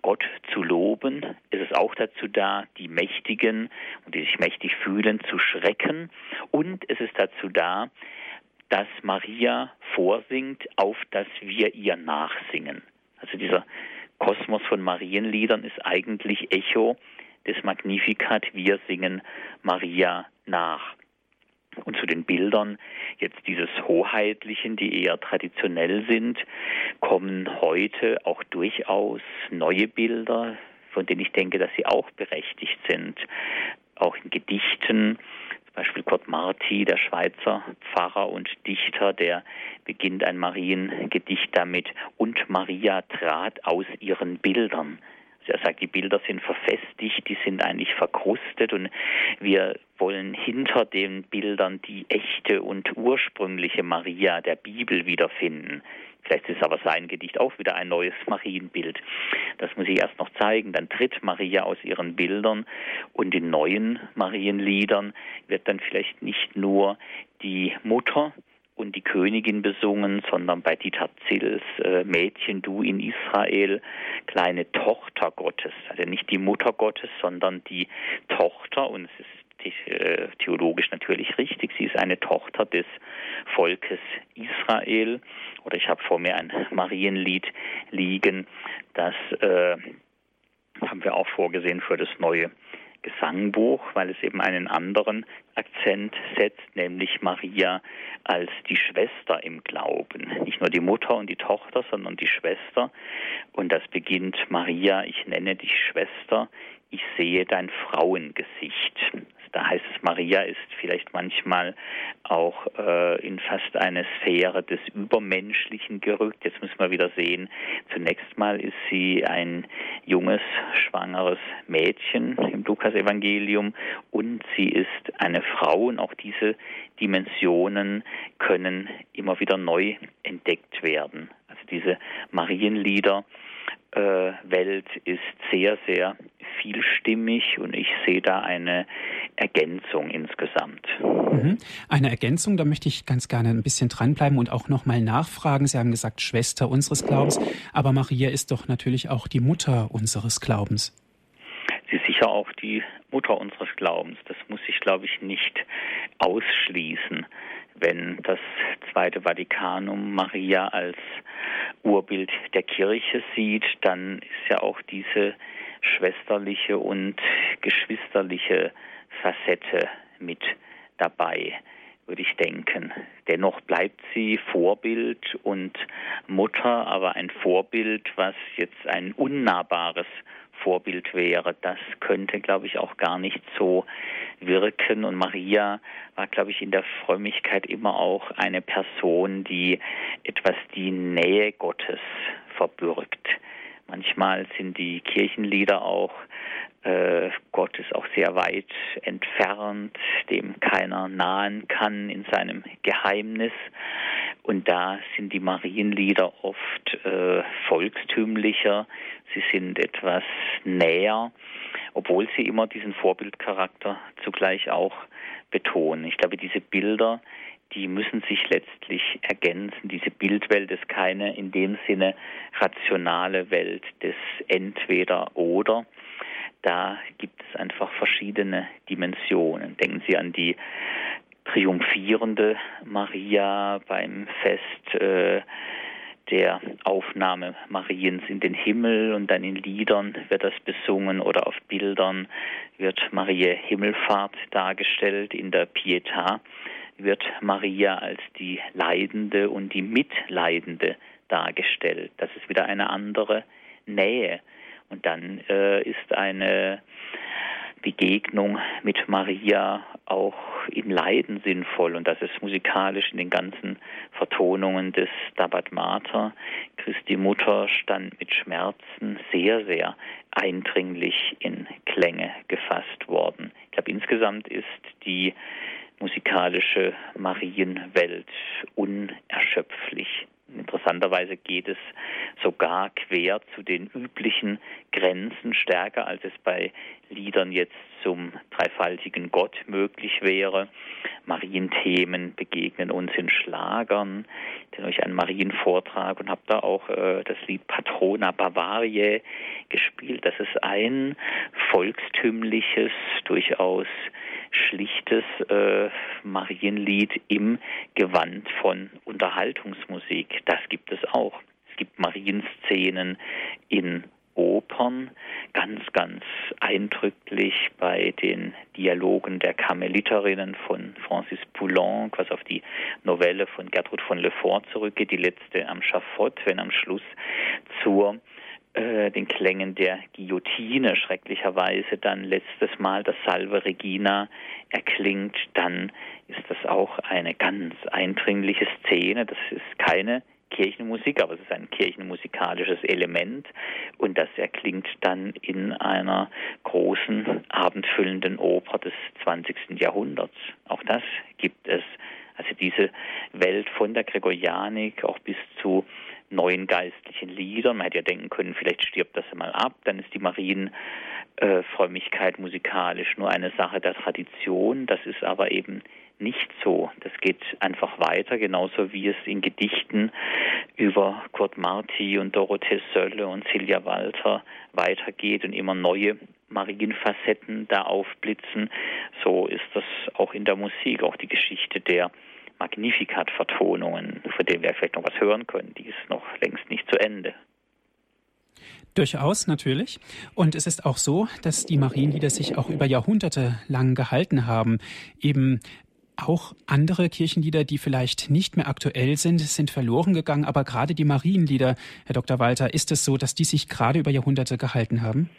Gott zu loben. Es ist auch dazu da, die Mächtigen und die sich mächtig fühlen, zu schrecken. Und es ist dazu da, dass Maria vorsingt, auf dass wir ihr nachsingen. Also dieser Kosmos von Marienliedern ist eigentlich Echo des Magnificat. Wir singen Maria nach. Und zu den Bildern jetzt dieses Hoheitlichen, die eher traditionell sind, kommen heute auch durchaus neue Bilder, von denen ich denke, dass sie auch berechtigt sind. Auch in Gedichten, Beispiel Kurt Marti, der Schweizer Pfarrer und Dichter, der beginnt ein Mariengedicht damit, und Maria trat aus ihren Bildern. Also er sagt, die Bilder sind verfestigt, die sind eigentlich verkrustet und wir wollen hinter den Bildern die echte und ursprüngliche Maria der Bibel wiederfinden. Vielleicht ist aber sein Gedicht auch wieder ein neues Marienbild. Das muss ich erst noch zeigen. Dann tritt Maria aus ihren Bildern und in neuen Marienliedern wird dann vielleicht nicht nur die Mutter und die Königin besungen, sondern bei Dieter Zills äh, Mädchen, du in Israel, kleine Tochter Gottes. Also nicht die Mutter Gottes, sondern die Tochter und es ist theologisch natürlich richtig. Sie ist eine Tochter des Volkes Israel. Oder ich habe vor mir ein Marienlied liegen, das äh, haben wir auch vorgesehen für das neue Gesangbuch, weil es eben einen anderen Akzent setzt, nämlich Maria als die Schwester im Glauben. Nicht nur die Mutter und die Tochter, sondern die Schwester. Und das beginnt Maria, ich nenne dich Schwester, ich sehe dein Frauengesicht. Da heißt es, Maria ist vielleicht manchmal auch äh, in fast eine Sphäre des Übermenschlichen gerückt. Jetzt müssen wir wieder sehen, zunächst mal ist sie ein junges, schwangeres Mädchen im Lukas-Evangelium und sie ist eine Frau und auch diese Dimensionen können immer wieder neu entdeckt werden. Also diese Marienlieder Welt ist sehr, sehr vielstimmig und ich sehe da eine Ergänzung insgesamt. Mhm. Eine Ergänzung, da möchte ich ganz gerne ein bisschen dranbleiben und auch nochmal nachfragen. Sie haben gesagt, Schwester unseres Glaubens, aber Maria ist doch natürlich auch die Mutter unseres Glaubens. Sicher auch die Mutter unseres Glaubens. Das muss ich, glaube ich, nicht ausschließen wenn das Zweite Vatikanum Maria als Urbild der Kirche sieht, dann ist ja auch diese schwesterliche und geschwisterliche Facette mit dabei, würde ich denken. Dennoch bleibt sie Vorbild und Mutter, aber ein Vorbild, was jetzt ein unnahbares Vorbild wäre. Das könnte, glaube ich, auch gar nicht so wirken. Und Maria war, glaube ich, in der Frömmigkeit immer auch eine Person, die etwas die Nähe Gottes verbürgt. Manchmal sind die Kirchenlieder auch äh, Gott ist auch sehr weit entfernt, dem keiner nahen kann in seinem Geheimnis. Und da sind die Marienlieder oft äh, volkstümlicher, sie sind etwas näher, obwohl sie immer diesen Vorbildcharakter zugleich auch betonen. Ich glaube, diese Bilder, die müssen sich letztlich ergänzen. Diese Bildwelt ist keine in dem Sinne rationale Welt des Entweder-Oder, da gibt es einfach verschiedene Dimensionen. Denken Sie an die triumphierende Maria beim Fest äh, der Aufnahme Mariens in den Himmel und dann in Liedern wird das besungen oder auf Bildern wird Maria Himmelfahrt dargestellt. In der Pietà wird Maria als die Leidende und die Mitleidende dargestellt. Das ist wieder eine andere Nähe. Und dann äh, ist eine Begegnung mit Maria auch im Leiden sinnvoll und das ist musikalisch in den ganzen Vertonungen des Stabat Mater. Christi Mutter stand mit Schmerzen sehr, sehr eindringlich in Klänge gefasst worden. Ich glaube, insgesamt ist die musikalische Marienwelt unerschöpflich. Interessanterweise geht es sogar quer zu den üblichen Grenzen, stärker als es bei Liedern jetzt zum dreifaltigen Gott möglich wäre. Marienthemen begegnen uns in Schlagern. Ich euch einen Marienvortrag und habe da auch äh, das Lied Patrona Bavariae gespielt. Das ist ein volkstümliches, durchaus schlichtes äh, Marienlied im Gewand von Unterhaltungsmusik. Das gibt es auch. Es gibt Marienszenen in Opern, ganz, ganz eindrücklich bei den Dialogen der Karmeliterinnen von Francis Poulenc, was auf die Novelle von Gertrud von Lefort zurückgeht, die letzte am Schafott, wenn am Schluss zur äh, den Klängen der Guillotine schrecklicherweise dann letztes Mal das Salve Regina erklingt, dann ist das auch eine ganz eindringliche Szene. Das ist keine Kirchenmusik, aber es ist ein kirchenmusikalisches Element und das erklingt dann in einer großen abendfüllenden Oper des 20. Jahrhunderts. Auch das gibt es. Also diese Welt von der Gregorianik auch bis zu neuen geistlichen Liedern. Man hätte ja denken können, vielleicht stirbt das mal ab, dann ist die Marienfrömmigkeit musikalisch nur eine Sache der Tradition. Das ist aber eben nicht so. Das geht einfach weiter, genauso wie es in Gedichten über Kurt Marti und Dorothee Sölle und Silja Walter weitergeht und immer neue Marienfacetten da aufblitzen. So ist das auch in der Musik, auch die Geschichte der Magnificat-Vertonungen, von denen wir vielleicht noch was hören können, die ist noch längst nicht zu Ende. Durchaus, natürlich. Und es ist auch so, dass die Marienlieder sich auch über Jahrhunderte lang gehalten haben. Eben auch andere Kirchenlieder, die vielleicht nicht mehr aktuell sind, sind verloren gegangen. Aber gerade die Marienlieder, Herr Dr. Walter, ist es so, dass die sich gerade über Jahrhunderte gehalten haben?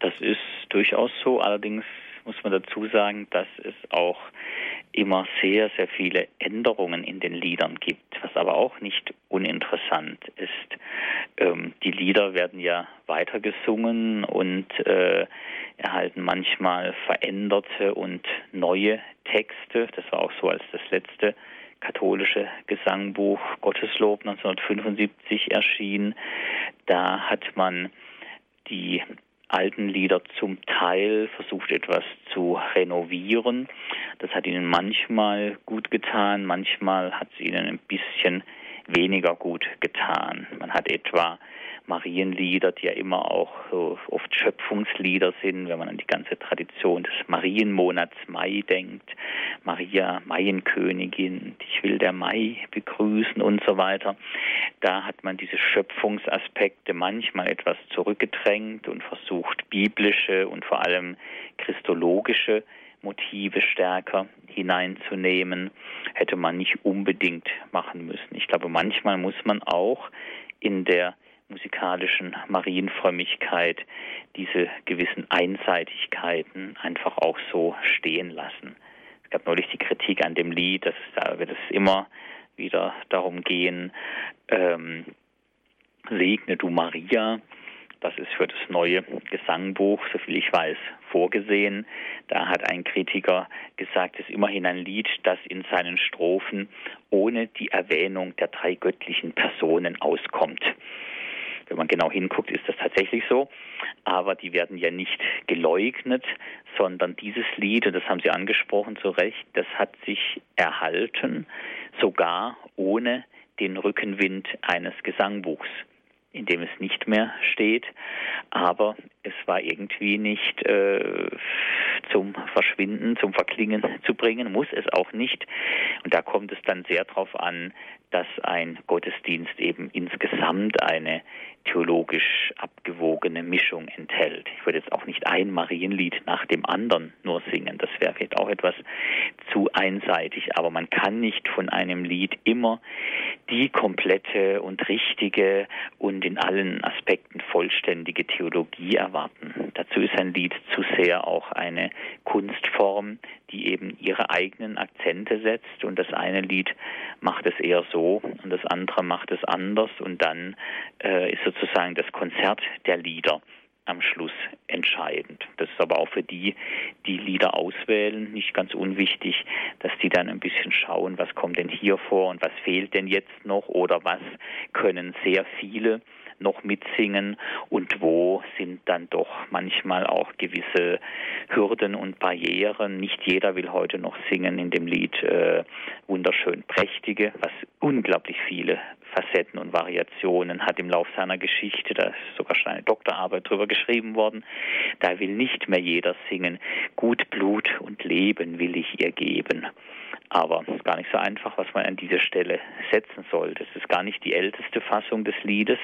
Das ist durchaus so. Allerdings muss man dazu sagen, dass es auch immer sehr, sehr viele Änderungen in den Liedern gibt, was aber auch nicht uninteressant ist. Ähm, die Lieder werden ja weiter gesungen und äh, erhalten manchmal veränderte und neue Texte. Das war auch so, als das letzte katholische Gesangbuch Gotteslob 1975 erschien. Da hat man die alten Lieder zum Teil versucht etwas zu renovieren. Das hat ihnen manchmal gut getan, manchmal hat es ihnen ein bisschen weniger gut getan. Man hat etwa Marienlieder, die ja immer auch so oft Schöpfungslieder sind, wenn man an die ganze Tradition des Marienmonats Mai denkt. Maria, Maienkönigin, ich will der Mai begrüßen und so weiter. Da hat man diese Schöpfungsaspekte manchmal etwas zurückgedrängt und versucht, biblische und vor allem christologische Motive stärker hineinzunehmen, hätte man nicht unbedingt machen müssen. Ich glaube, manchmal muss man auch in der musikalischen Marienfrömmigkeit diese gewissen Einseitigkeiten einfach auch so stehen lassen. Es gab neulich die Kritik an dem Lied, dass da wird es immer wieder darum gehen, ähm, segne du Maria. Das ist für das neue Gesangbuch, soviel ich weiß, vorgesehen. Da hat ein Kritiker gesagt, es ist immerhin ein Lied, das in seinen Strophen ohne die Erwähnung der drei göttlichen Personen auskommt. Wenn man genau hinguckt, ist das tatsächlich so. Aber die werden ja nicht geleugnet, sondern dieses Lied, und das haben Sie angesprochen zu Recht, das hat sich erhalten, sogar ohne den Rückenwind eines Gesangbuchs in dem es nicht mehr steht, aber es war irgendwie nicht äh, zum Verschwinden, zum Verklingen zu bringen, muss es auch nicht. Und da kommt es dann sehr darauf an, dass ein Gottesdienst eben insgesamt eine theologisch abgewogene Mischung enthält. Ich würde jetzt auch nicht ein Marienlied nach dem anderen nur singen, das wäre vielleicht auch etwas zu einseitig, aber man kann nicht von einem Lied immer die komplette und richtige und in allen Aspekten vollständige Theologie erwarten. Dazu ist ein Lied zu sehr auch eine Kunstform, die eben ihre eigenen Akzente setzt und das eine Lied macht es eher so und das andere macht es anders und dann äh, ist sozusagen das Konzert der Lieder am Schluss entscheidend. Das ist aber auch für die, die Lieder auswählen, nicht ganz unwichtig, dass die dann ein bisschen schauen, was kommt denn hier vor und was fehlt denn jetzt noch oder was können sehr viele noch mitsingen und wo sind dann doch manchmal auch gewisse Hürden und Barrieren. Nicht jeder will heute noch singen in dem Lied äh, Wunderschön Prächtige, was unglaublich viele Facetten und Variationen hat im Lauf seiner Geschichte. Da ist sogar schon eine Doktorarbeit drüber geschrieben worden. Da will nicht mehr jeder singen, Gut Blut und Leben will ich ihr geben. Aber es ist gar nicht so einfach, was man an diese Stelle setzen soll. Das ist gar nicht die älteste Fassung des Liedes,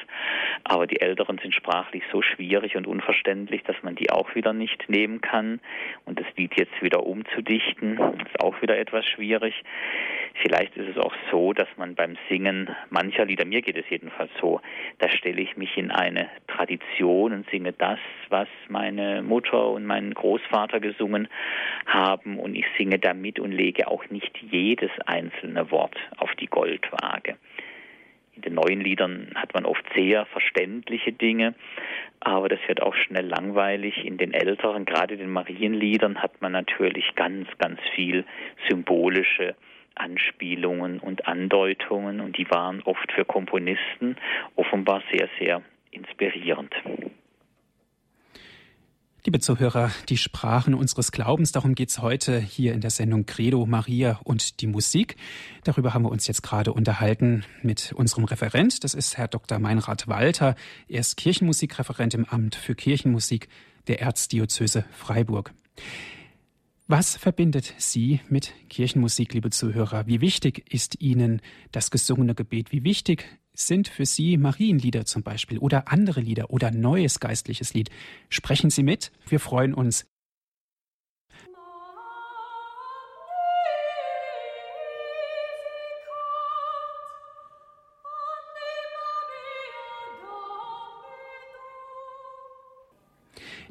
aber die älteren sind sprachlich so schwierig und unverständlich, dass man die auch wieder nicht nehmen kann. Und das Lied jetzt wieder umzudichten, ist auch wieder etwas schwierig. Vielleicht ist es auch so, dass man beim Singen mancher Lieder, mir geht es jedenfalls so, da stelle ich mich in eine Tradition und singe das, was meine Mutter und mein Großvater gesungen haben und ich singe damit und lege auch nicht jedes einzelne Wort auf die Goldwaage. In den neuen Liedern hat man oft sehr verständliche Dinge, aber das wird auch schnell langweilig. In den älteren, gerade den Marienliedern, hat man natürlich ganz, ganz viel symbolische Anspielungen und Andeutungen und die waren oft für Komponisten offenbar sehr, sehr inspirierend. Liebe Zuhörer, die Sprachen unseres Glaubens, darum geht es heute hier in der Sendung Credo, Maria und die Musik. Darüber haben wir uns jetzt gerade unterhalten mit unserem Referent. Das ist Herr Dr. Meinrad Walter. Er ist Kirchenmusikreferent im Amt für Kirchenmusik der Erzdiözese Freiburg. Was verbindet Sie mit Kirchenmusik, liebe Zuhörer? Wie wichtig ist Ihnen das gesungene Gebet? Wie wichtig sind für Sie Marienlieder zum Beispiel oder andere Lieder oder neues geistliches Lied? Sprechen Sie mit. Wir freuen uns.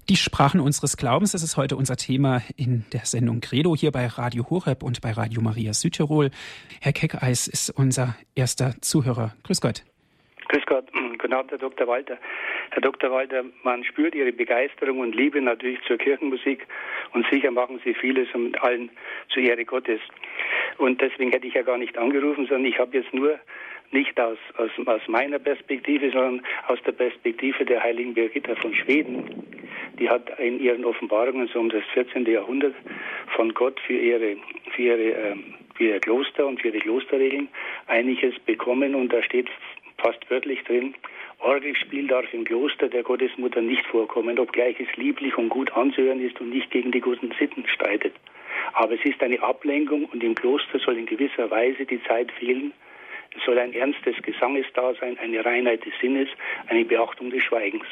Die Sprachen unseres Glaubens, das ist heute unser Thema in der Sendung Credo hier bei Radio Horeb und bei Radio Maria Südtirol. Herr Keckeis ist unser erster Zuhörer. Grüß Gott. Grüß Gott, guten Abend, Herr Dr. Walter. Herr Dr. Walter, man spürt Ihre Begeisterung und Liebe natürlich zur Kirchenmusik und sicher machen Sie vieles und allen zur Ehre Gottes. Und deswegen hätte ich ja gar nicht angerufen, sondern ich habe jetzt nur nicht aus, aus, aus meiner Perspektive, sondern aus der Perspektive der heiligen Birgitta von Schweden die hat in ihren Offenbarungen so um das 14. Jahrhundert von Gott für ihre, für ihre, ähm, für ihr Kloster und für ihre Klosterregeln einiges bekommen und da steht fast wörtlich drin, Orgelspiel darf im Kloster der Gottesmutter nicht vorkommen, obgleich es lieblich und gut anzuhören ist und nicht gegen die guten Sitten streitet. Aber es ist eine Ablenkung und im Kloster soll in gewisser Weise die Zeit fehlen. Es soll ein Ernst des Gesanges da sein, eine Reinheit des Sinnes, eine Beachtung des Schweigens.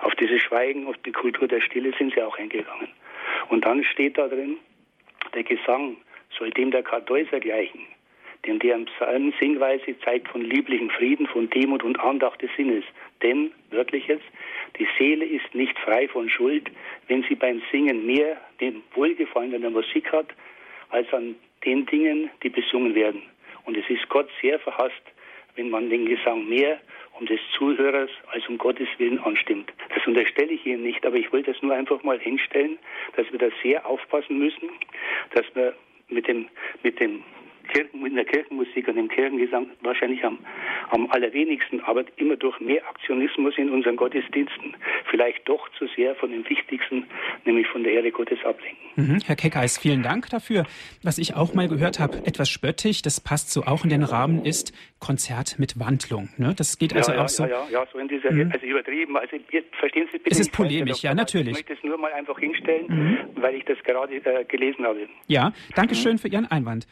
Auf dieses Schweigen, auf die Kultur der Stille sind sie auch eingegangen. Und dann steht da drin, der Gesang soll dem der Kartäuser gleichen, denn deren Psalm-Singweise zeigt von lieblichem Frieden, von Demut und Andacht des Sinnes. Denn, wörtlich jetzt, die Seele ist nicht frei von Schuld, wenn sie beim Singen mehr den Wohlgefallen an der Musik hat, als an den Dingen, die besungen werden. Und es ist Gott sehr verhasst, wenn man den Gesang mehr um des Zuhörers als um Gottes Willen anstimmt. Das unterstelle ich Ihnen nicht, aber ich wollte das nur einfach mal hinstellen, dass wir da sehr aufpassen müssen, dass wir mit dem, mit dem Kirchen, in der Kirchenmusik und im Kirchengesang wahrscheinlich am, am allerwenigsten, aber immer durch mehr Aktionismus in unseren Gottesdiensten vielleicht doch zu sehr von dem Wichtigsten, nämlich von der Ehre Gottes ablenken. Mhm, Herr Keckeis, vielen Dank dafür. Was ich auch mal gehört habe, etwas spöttisch, das passt so auch in den Rahmen, ist Konzert mit Wandlung. Ne? Das geht also ja, auch so. Ja, ja, ja, so in dieser, mhm. also übertrieben. Also verstehen Sie bitte. Es ist polemisch, ja, natürlich. Ich möchte es nur mal einfach hinstellen, mhm. weil ich das gerade äh, gelesen habe. Ja, danke schön für Ihren Einwand.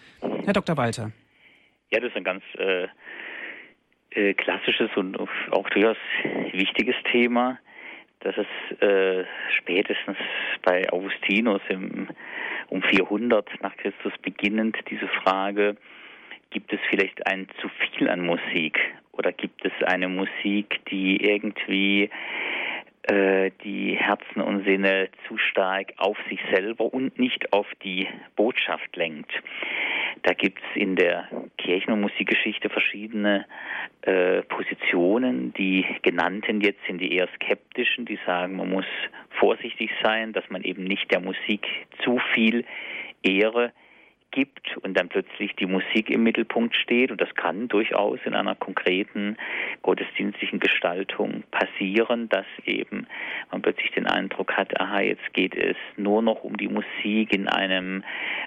Herr Dr. Walter. Ja, das ist ein ganz äh, äh, klassisches und auch durchaus wichtiges Thema, dass es äh, spätestens bei Augustinus im, um 400 nach Christus beginnend diese Frage, gibt es vielleicht ein zu viel an Musik oder gibt es eine Musik, die irgendwie die Herzen und Sinne zu stark auf sich selber und nicht auf die Botschaft lenkt. Da gibt es in der Kirchen- und Musikgeschichte verschiedene äh, Positionen. Die genannten jetzt sind die eher skeptischen, die sagen, man muss vorsichtig sein, dass man eben nicht der Musik zu viel Ehre gibt und dann plötzlich die Musik im Mittelpunkt steht. Und das kann durchaus in einer konkreten gottesdienstlichen Gestaltung passieren, dass eben man plötzlich den Eindruck hat, aha, jetzt geht es nur noch um die Musik in einem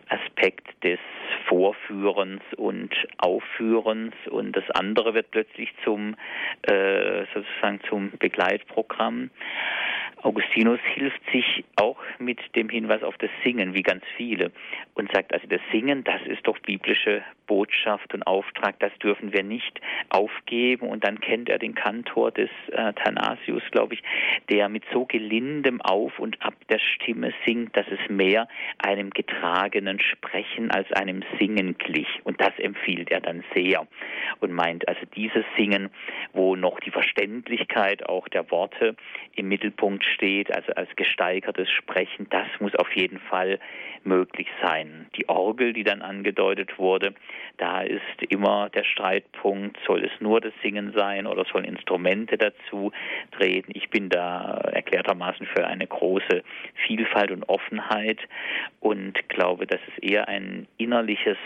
Aspekt des Vorführens und Aufführens und das andere wird plötzlich zum äh, sozusagen zum Begleitprogramm. Augustinus hilft sich auch mit dem Hinweis auf das Singen, wie ganz viele, und sagt also, das Singen, das ist doch biblische Botschaft und Auftrag, das dürfen wir nicht aufgeben. Und dann kennt er den Kantor des äh, Thanasius, glaube ich, der mit so gelindem Auf und Ab der Stimme singt, dass es mehr einem getragenen Sprechen als einem Singen glich. Und das empfiehlt er dann sehr und meint also dieses Singen, wo noch die Verständlichkeit auch der Worte im Mittelpunkt steht, also als gesteigertes Sprechen, das muss auf jeden Fall möglich sein. Die Orgel, die dann angedeutet wurde, da ist immer der Streitpunkt, soll es nur das Singen sein oder sollen Instrumente dazu treten. Ich bin da erklärtermaßen für eine große Vielfalt und Offenheit und glaube, dass es eher ein innerliches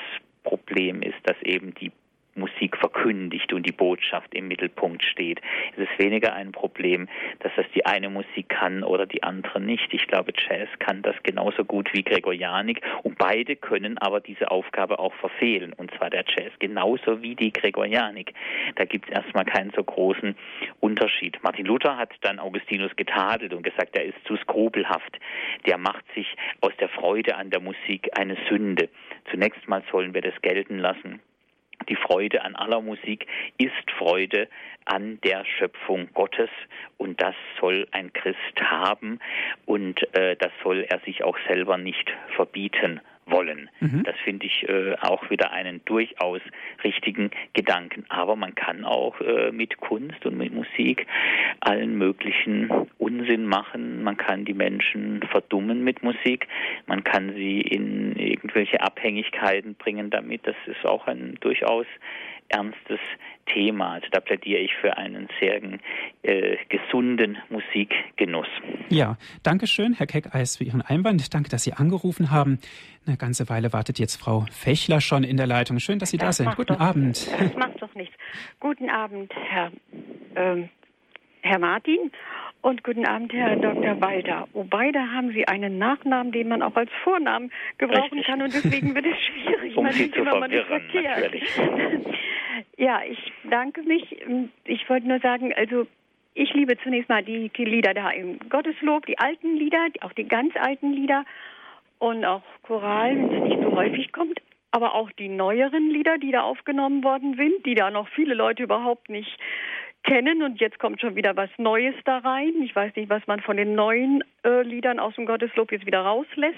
Problem ist, dass eben die Musik verkündigt und die Botschaft im Mittelpunkt steht. Es ist weniger ein Problem, dass das die eine Musik kann oder die andere nicht. Ich glaube, Jazz kann das genauso gut wie Gregorianik und beide können aber diese Aufgabe auch verfehlen und zwar der Jazz genauso wie die Gregorianik. Da gibt es erstmal keinen so großen Unterschied. Martin Luther hat dann Augustinus getadelt und gesagt, er ist zu skrupelhaft. Der macht sich aus der Freude an der Musik eine Sünde. Zunächst mal sollen wir das gelten lassen die Freude an aller Musik ist Freude an der Schöpfung Gottes. Und das soll ein Christ haben. Und äh, das soll er sich auch selber nicht verbieten wollen. Mhm. Das finde ich äh, auch wieder einen durchaus richtigen Gedanken. Aber man kann auch äh, mit Kunst und mit Musik allen möglichen Unsinn machen. Man kann die Menschen verdummen mit Musik. Man kann sie in irgendwelche Abhängigkeiten bringen damit. Das ist auch ein durchaus ernstes Thema. Also da plädiere ich für einen sehr äh, gesunden Musikgenuss. Ja, danke schön, Herr Keckeis, für Ihren Einwand. Danke, dass Sie angerufen haben. Eine ganze Weile wartet jetzt Frau Fechler schon in der Leitung. Schön, dass Sie das da sind. Guten Abend. Das macht doch nichts. Guten Abend, Herr, ähm, Herr Martin. Und guten Abend, Herr Dr. Walter. Oh, beide haben Sie einen Nachnamen, den man auch als Vornamen gebrauchen Richtig. kann und deswegen wird es schwierig. um man Sie zu verwirren, natürlich. ja, ich danke mich. Ich wollte nur sagen, also ich liebe zunächst mal die, die Lieder da im Gotteslob, die alten Lieder, auch die ganz alten Lieder und auch Choral, wenn es nicht so häufig kommt. Aber auch die neueren Lieder, die da aufgenommen worden sind, die da noch viele Leute überhaupt nicht kennen und jetzt kommt schon wieder was Neues da rein. Ich weiß nicht, was man von den neuen äh, Liedern aus dem Gotteslob jetzt wieder rauslässt.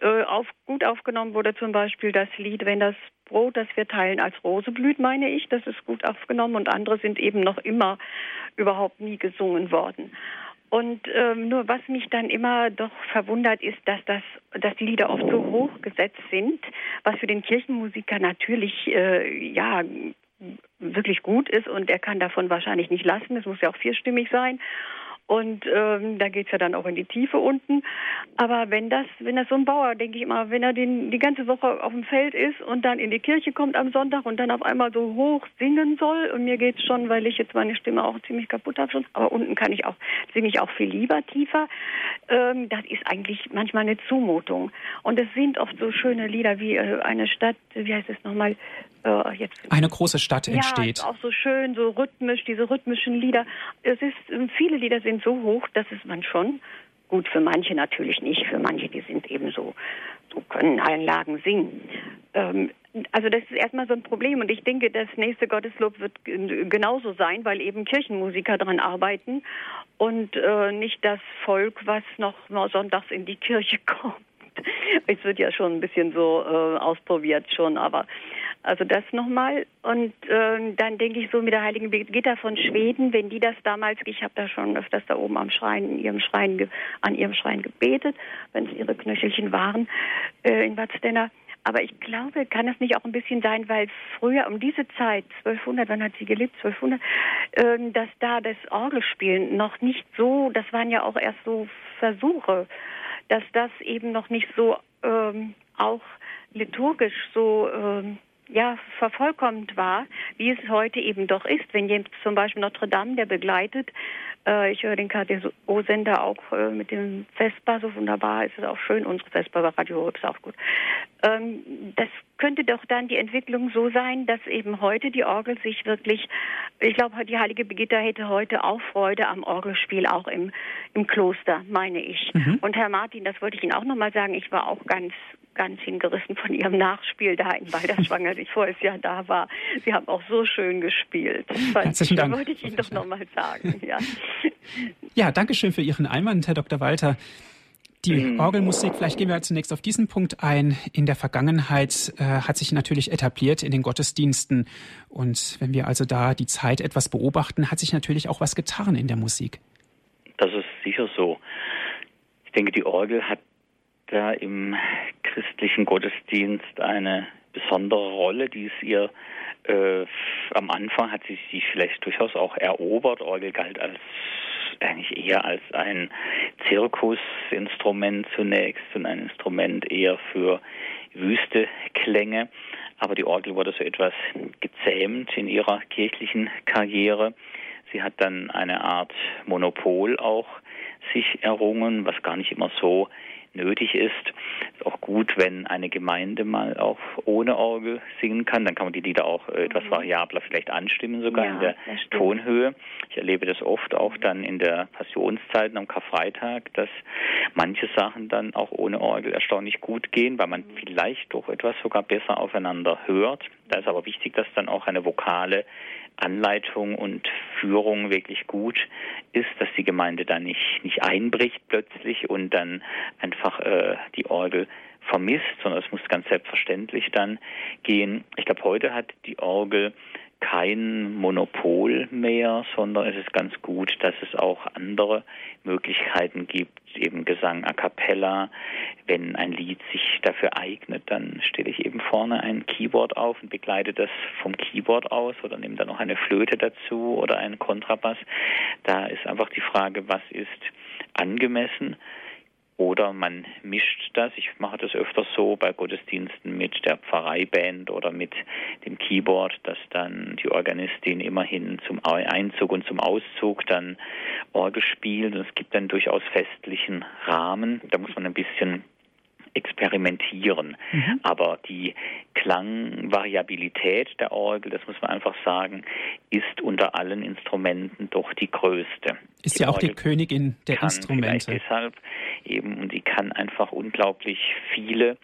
Äh, auf, gut aufgenommen wurde zum Beispiel das Lied, wenn das Brot, das wir teilen, als Rose blüht, meine ich. Das ist gut aufgenommen und andere sind eben noch immer überhaupt nie gesungen worden. Und ähm, nur was mich dann immer doch verwundert ist, dass das, dass die Lieder oft so hoch gesetzt sind, was für den Kirchenmusiker natürlich äh, ja wirklich gut ist und er kann davon wahrscheinlich nicht lassen. Es muss ja auch vierstimmig sein. Und ähm, da geht's ja dann auch in die Tiefe unten. Aber wenn das, wenn das so ein Bauer, denke ich immer, wenn er den, die ganze Woche auf dem Feld ist und dann in die Kirche kommt am Sonntag und dann auf einmal so hoch singen soll, und mir geht's schon, weil ich jetzt meine Stimme auch ziemlich kaputt habe schon, aber unten kann ich auch, singe ich auch viel lieber tiefer, ähm, das ist eigentlich manchmal eine Zumutung. Und es sind oft so schöne Lieder wie äh, eine Stadt, wie heißt es nochmal, äh, jetzt. Eine große Stadt entsteht. Ja, auch so schön, so rhythmisch, diese rhythmischen Lieder. Es ist, ähm, viele Lieder sind so hoch, dass es man schon, gut, für manche natürlich nicht, für manche, die sind eben so, so können allen Lagen singen. Ähm, also das ist erstmal so ein Problem und ich denke, das nächste Gotteslob wird genauso sein, weil eben Kirchenmusiker daran arbeiten und äh, nicht das Volk, was noch mal sonntags in die Kirche kommt. Es wird ja schon ein bisschen so äh, ausprobiert schon, aber also das nochmal. Und äh, dann denke ich so mit der heiligen Brigitta von Schweden, wenn die das damals, ich habe da schon öfters da oben am Schrein, in ihrem Schrein, an ihrem Schrein gebetet, wenn es ihre Knöchelchen waren äh, in Vadstena. Aber ich glaube, kann das nicht auch ein bisschen sein, weil früher um diese Zeit, 1200, wann hat sie gelebt, 1200, äh, dass da das Orgelspielen noch nicht so, das waren ja auch erst so Versuche, dass das eben noch nicht so ähm, auch liturgisch so ähm, ja, vervollkommt war, wie es heute eben doch ist. Wenn jetzt zum Beispiel Notre Dame, der begleitet, äh, ich höre den KTO-Sender auch äh, mit dem Vespa, so wunderbar ist es auch schön, unsere Vespa bei Radio ist auch gut. Ähm, das könnte doch dann die Entwicklung so sein, dass eben heute die Orgel sich wirklich, ich glaube, die heilige Brigitta hätte heute auch Freude am Orgelspiel, auch im, im Kloster, meine ich. Mhm. Und Herr Martin, das wollte ich Ihnen auch nochmal sagen, ich war auch ganz ganz hingerissen von ihrem Nachspiel da in Balderschwang, als ich voriges Jahr da war. Sie haben auch so schön gespielt. Herzlichen Dank. wollte ich Ihnen doch nochmal sagen. Ja. ja, danke schön für Ihren Einwand, Herr Dr. Walter. Die mhm. Orgelmusik, vielleicht gehen wir zunächst auf diesen Punkt ein. In der Vergangenheit äh, hat sich natürlich etabliert in den Gottesdiensten. Und wenn wir also da die Zeit etwas beobachten, hat sich natürlich auch was getan in der Musik. Das ist sicher so. Ich denke, die Orgel hat da im christlichen Gottesdienst eine besondere Rolle, die es ihr äh, am Anfang hat sie sich vielleicht durchaus auch erobert. Orgel galt als eigentlich eher als ein Zirkusinstrument zunächst und ein Instrument eher für wüste Klänge. aber die Orgel wurde so etwas gezähmt in ihrer kirchlichen Karriere. Sie hat dann eine Art Monopol auch sich errungen, was gar nicht immer so nötig ist. Ist auch gut, wenn eine Gemeinde mal auch ohne Orgel singen kann. Dann kann man die Lieder auch äh, etwas mhm. variabler vielleicht anstimmen, sogar ja, in der Tonhöhe. Ich erlebe das oft auch dann in der Passionszeiten am Karfreitag, dass manche Sachen dann auch ohne Orgel erstaunlich gut gehen, weil man mhm. vielleicht doch etwas sogar besser aufeinander hört. Da ist aber wichtig, dass dann auch eine vokale Anleitung und Führung wirklich gut ist, dass die Gemeinde da nicht, nicht einbricht plötzlich und dann einfach äh, die Orgel vermisst, sondern es muss ganz selbstverständlich dann gehen. Ich glaube, heute hat die Orgel kein Monopol mehr, sondern es ist ganz gut, dass es auch andere Möglichkeiten gibt, eben Gesang a cappella. Wenn ein Lied sich dafür eignet, dann stelle ich eben vorne ein Keyboard auf und begleite das vom Keyboard aus oder nehme dann noch eine Flöte dazu oder einen Kontrabass. Da ist einfach die Frage, was ist angemessen oder man mischt das. Ich mache das öfters so bei Gottesdiensten mit der Pfarreiband oder mit dem Keyboard, dass dann die Organistin immerhin zum Einzug und zum Auszug dann Orgel spielt. Und es gibt dann durchaus festlichen Rahmen. Da muss man ein bisschen experimentieren. Mhm. Aber die Klangvariabilität der Orgel, das muss man einfach sagen, ist unter allen Instrumenten doch die größte. Ist die ja auch Orgel die Königin der Instrumente. Deshalb eben, und die kann einfach unglaublich viele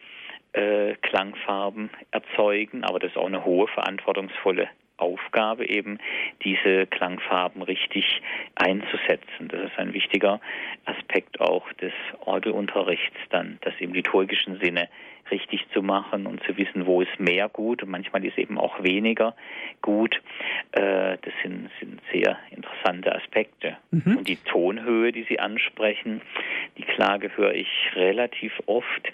äh, Klangfarben erzeugen, aber das ist auch eine hohe, verantwortungsvolle Aufgabe, eben diese Klangfarben richtig einzusetzen. Das ist ein wichtiger Aspekt auch des Orgelunterrichts, dann das im liturgischen Sinne richtig zu machen und zu wissen, wo ist mehr gut und manchmal ist eben auch weniger gut. Äh, das sind, sind sehr interessante Aspekte. Mhm. Und die Tonhöhe, die Sie ansprechen, die Klage höre ich relativ oft.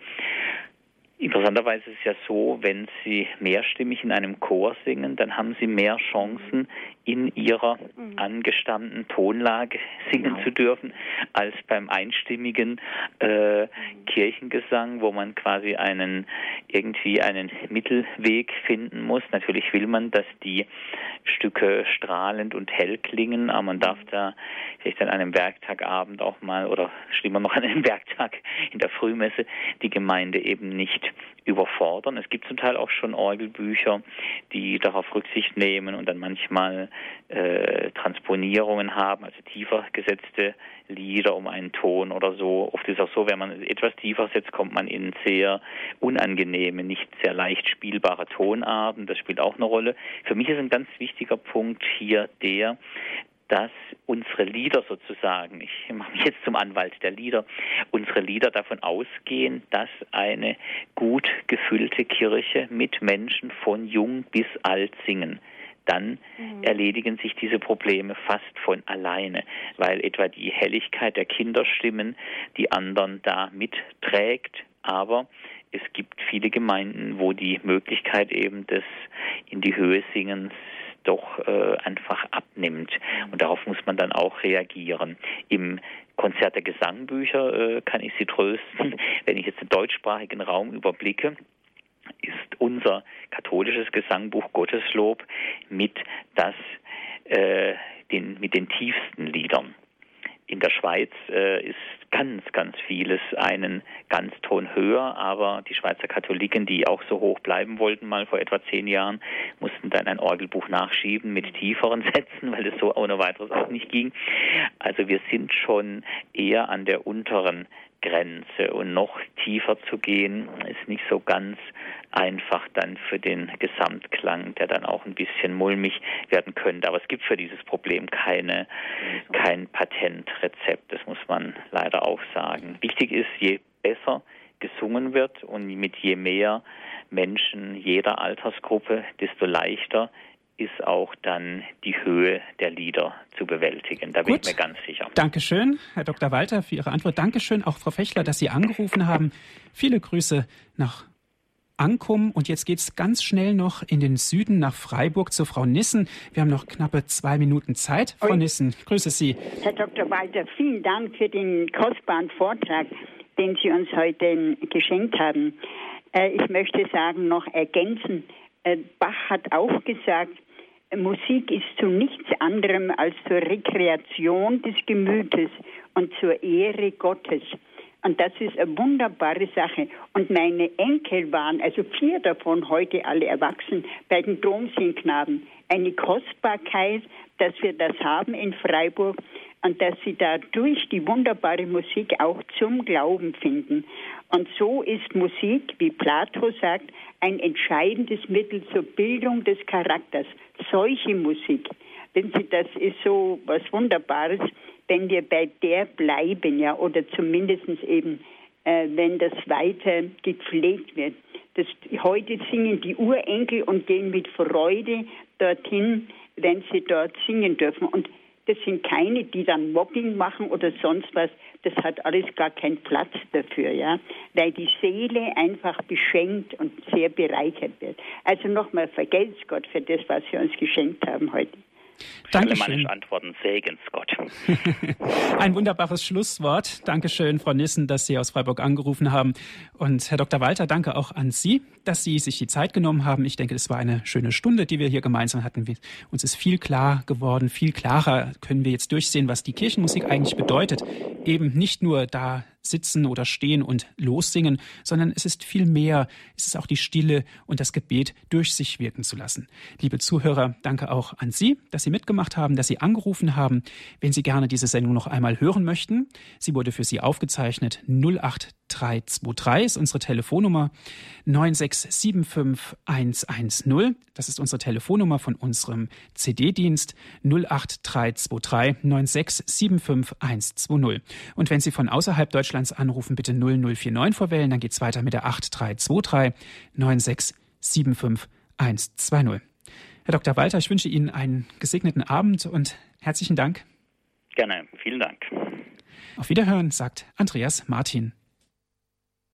Interessanterweise ist es ja so, wenn Sie mehrstimmig in einem Chor singen, dann haben Sie mehr Chancen, in ihrer mhm. angestammten Tonlage singen genau. zu dürfen, als beim einstimmigen äh, mhm. Kirchengesang, wo man quasi einen irgendwie einen Mittelweg finden muss. Natürlich will man, dass die Stücke strahlend und hell klingen, aber man darf mhm. da vielleicht an einem Werktagabend auch mal oder schlimmer noch an einem Werktag in der Frühmesse die Gemeinde eben nicht überfordern. Es gibt zum Teil auch schon Orgelbücher, die darauf Rücksicht nehmen und dann manchmal äh, Transponierungen haben, also tiefer gesetzte Lieder um einen Ton oder so. Oft ist es auch so, wenn man etwas tiefer setzt, kommt man in sehr unangenehme, nicht sehr leicht spielbare Tonarten. Das spielt auch eine Rolle. Für mich ist ein ganz wichtiger Punkt hier der, dass unsere Lieder sozusagen, ich mache mich jetzt zum Anwalt der Lieder, unsere Lieder davon ausgehen, dass eine gut gefüllte Kirche mit Menschen von jung bis alt singen dann mhm. erledigen sich diese Probleme fast von alleine, weil etwa die Helligkeit der Kinderstimmen die anderen da mitträgt, aber es gibt viele Gemeinden, wo die Möglichkeit eben des in die Höhe Singens doch äh, einfach abnimmt. Und darauf muss man dann auch reagieren. Im Konzert der Gesangbücher äh, kann ich Sie trösten, wenn ich jetzt den deutschsprachigen Raum überblicke ist unser katholisches Gesangbuch Gotteslob mit das äh, den, mit den tiefsten Liedern. In der Schweiz äh, ist ganz, ganz vieles einen Ganzton höher, aber die Schweizer Katholiken, die auch so hoch bleiben wollten, mal vor etwa zehn Jahren, mussten dann ein Orgelbuch nachschieben mit tieferen Sätzen, weil es so ohne weiteres auch nicht ging. Also wir sind schon eher an der unteren Grenze und noch tiefer zu gehen, ist nicht so ganz einfach dann für den Gesamtklang, der dann auch ein bisschen mulmig werden könnte. Aber es gibt für dieses Problem keine, kein Patentrezept, das muss man leider auch sagen. Wichtig ist, je besser gesungen wird und mit je mehr Menschen jeder Altersgruppe, desto leichter ist auch dann die Höhe der Lieder zu bewältigen. Da bin Gut. ich mir ganz sicher. Dankeschön, Herr Dr. Walter, für Ihre Antwort. Dankeschön auch Frau Fechler, dass Sie angerufen haben. Viele Grüße nach Ankum. Und jetzt geht es ganz schnell noch in den Süden nach Freiburg zu Frau Nissen. Wir haben noch knappe zwei Minuten Zeit. Frau Oi. Nissen, grüße Sie. Herr Dr. Walter, vielen Dank für den kostbaren Vortrag, den Sie uns heute geschenkt haben. Äh, ich möchte sagen, noch ergänzen, Äh, Bach hat auch gesagt, Musik ist zu nichts anderem als zur Rekreation des Gemütes und zur Ehre Gottes. Und das ist eine wunderbare Sache. Und meine Enkel waren, also vier davon heute alle erwachsen, bei den Domsingknaben. Eine Kostbarkeit, dass wir das haben in Freiburg und dass sie da durch die wunderbare Musik auch zum Glauben finden. Und so ist Musik, wie Plato sagt, ein entscheidendes Mittel zur Bildung des Charakters. Solche Musik, wenn Sie, das ist so was Wunderbares, wenn wir bei der bleiben, ja, oder zumindest eben, äh, wenn das weiter gepflegt wird. Das, heute singen die Urenkel und gehen mit Freude dorthin, wenn sie dort singen dürfen. Und das sind keine, die dann Mobbing machen oder sonst was. Das hat alles gar keinen Platz dafür, ja, weil die Seele einfach beschenkt und sehr bereichert wird. Also nochmal vergelt's Gott für das, was Sie uns geschenkt haben heute. Dankeschön. antworten, Segens Gott. Ein wunderbares Schlusswort. Dankeschön, Frau Nissen, dass Sie aus Freiburg angerufen haben. Und Herr Dr. Walter, danke auch an Sie, dass Sie sich die Zeit genommen haben. Ich denke, es war eine schöne Stunde, die wir hier gemeinsam hatten. Uns ist viel klar geworden, viel klarer können wir jetzt durchsehen, was die Kirchenmusik eigentlich bedeutet. Eben nicht nur da sitzen oder stehen und lossingen, sondern es ist viel mehr. Es ist auch die Stille und das Gebet durch sich wirken zu lassen. Liebe Zuhörer, danke auch an Sie, dass Sie mitgemacht haben, dass Sie angerufen haben. Wenn Sie gerne diese Sendung noch einmal hören möchten, sie wurde für Sie aufgezeichnet 08323 ist unsere Telefonnummer 9675110. Das ist unsere Telefonnummer von unserem CD-Dienst 08323 9675120. Und wenn Sie von außerhalb Deutschlands anrufen, bitte 0049 vorwählen, dann geht es weiter mit der 8323 9675120. Herr Dr. Walter, ich wünsche Ihnen einen gesegneten Abend und herzlichen Dank. Gerne, vielen Dank. Auf Wiederhören, sagt Andreas Martin.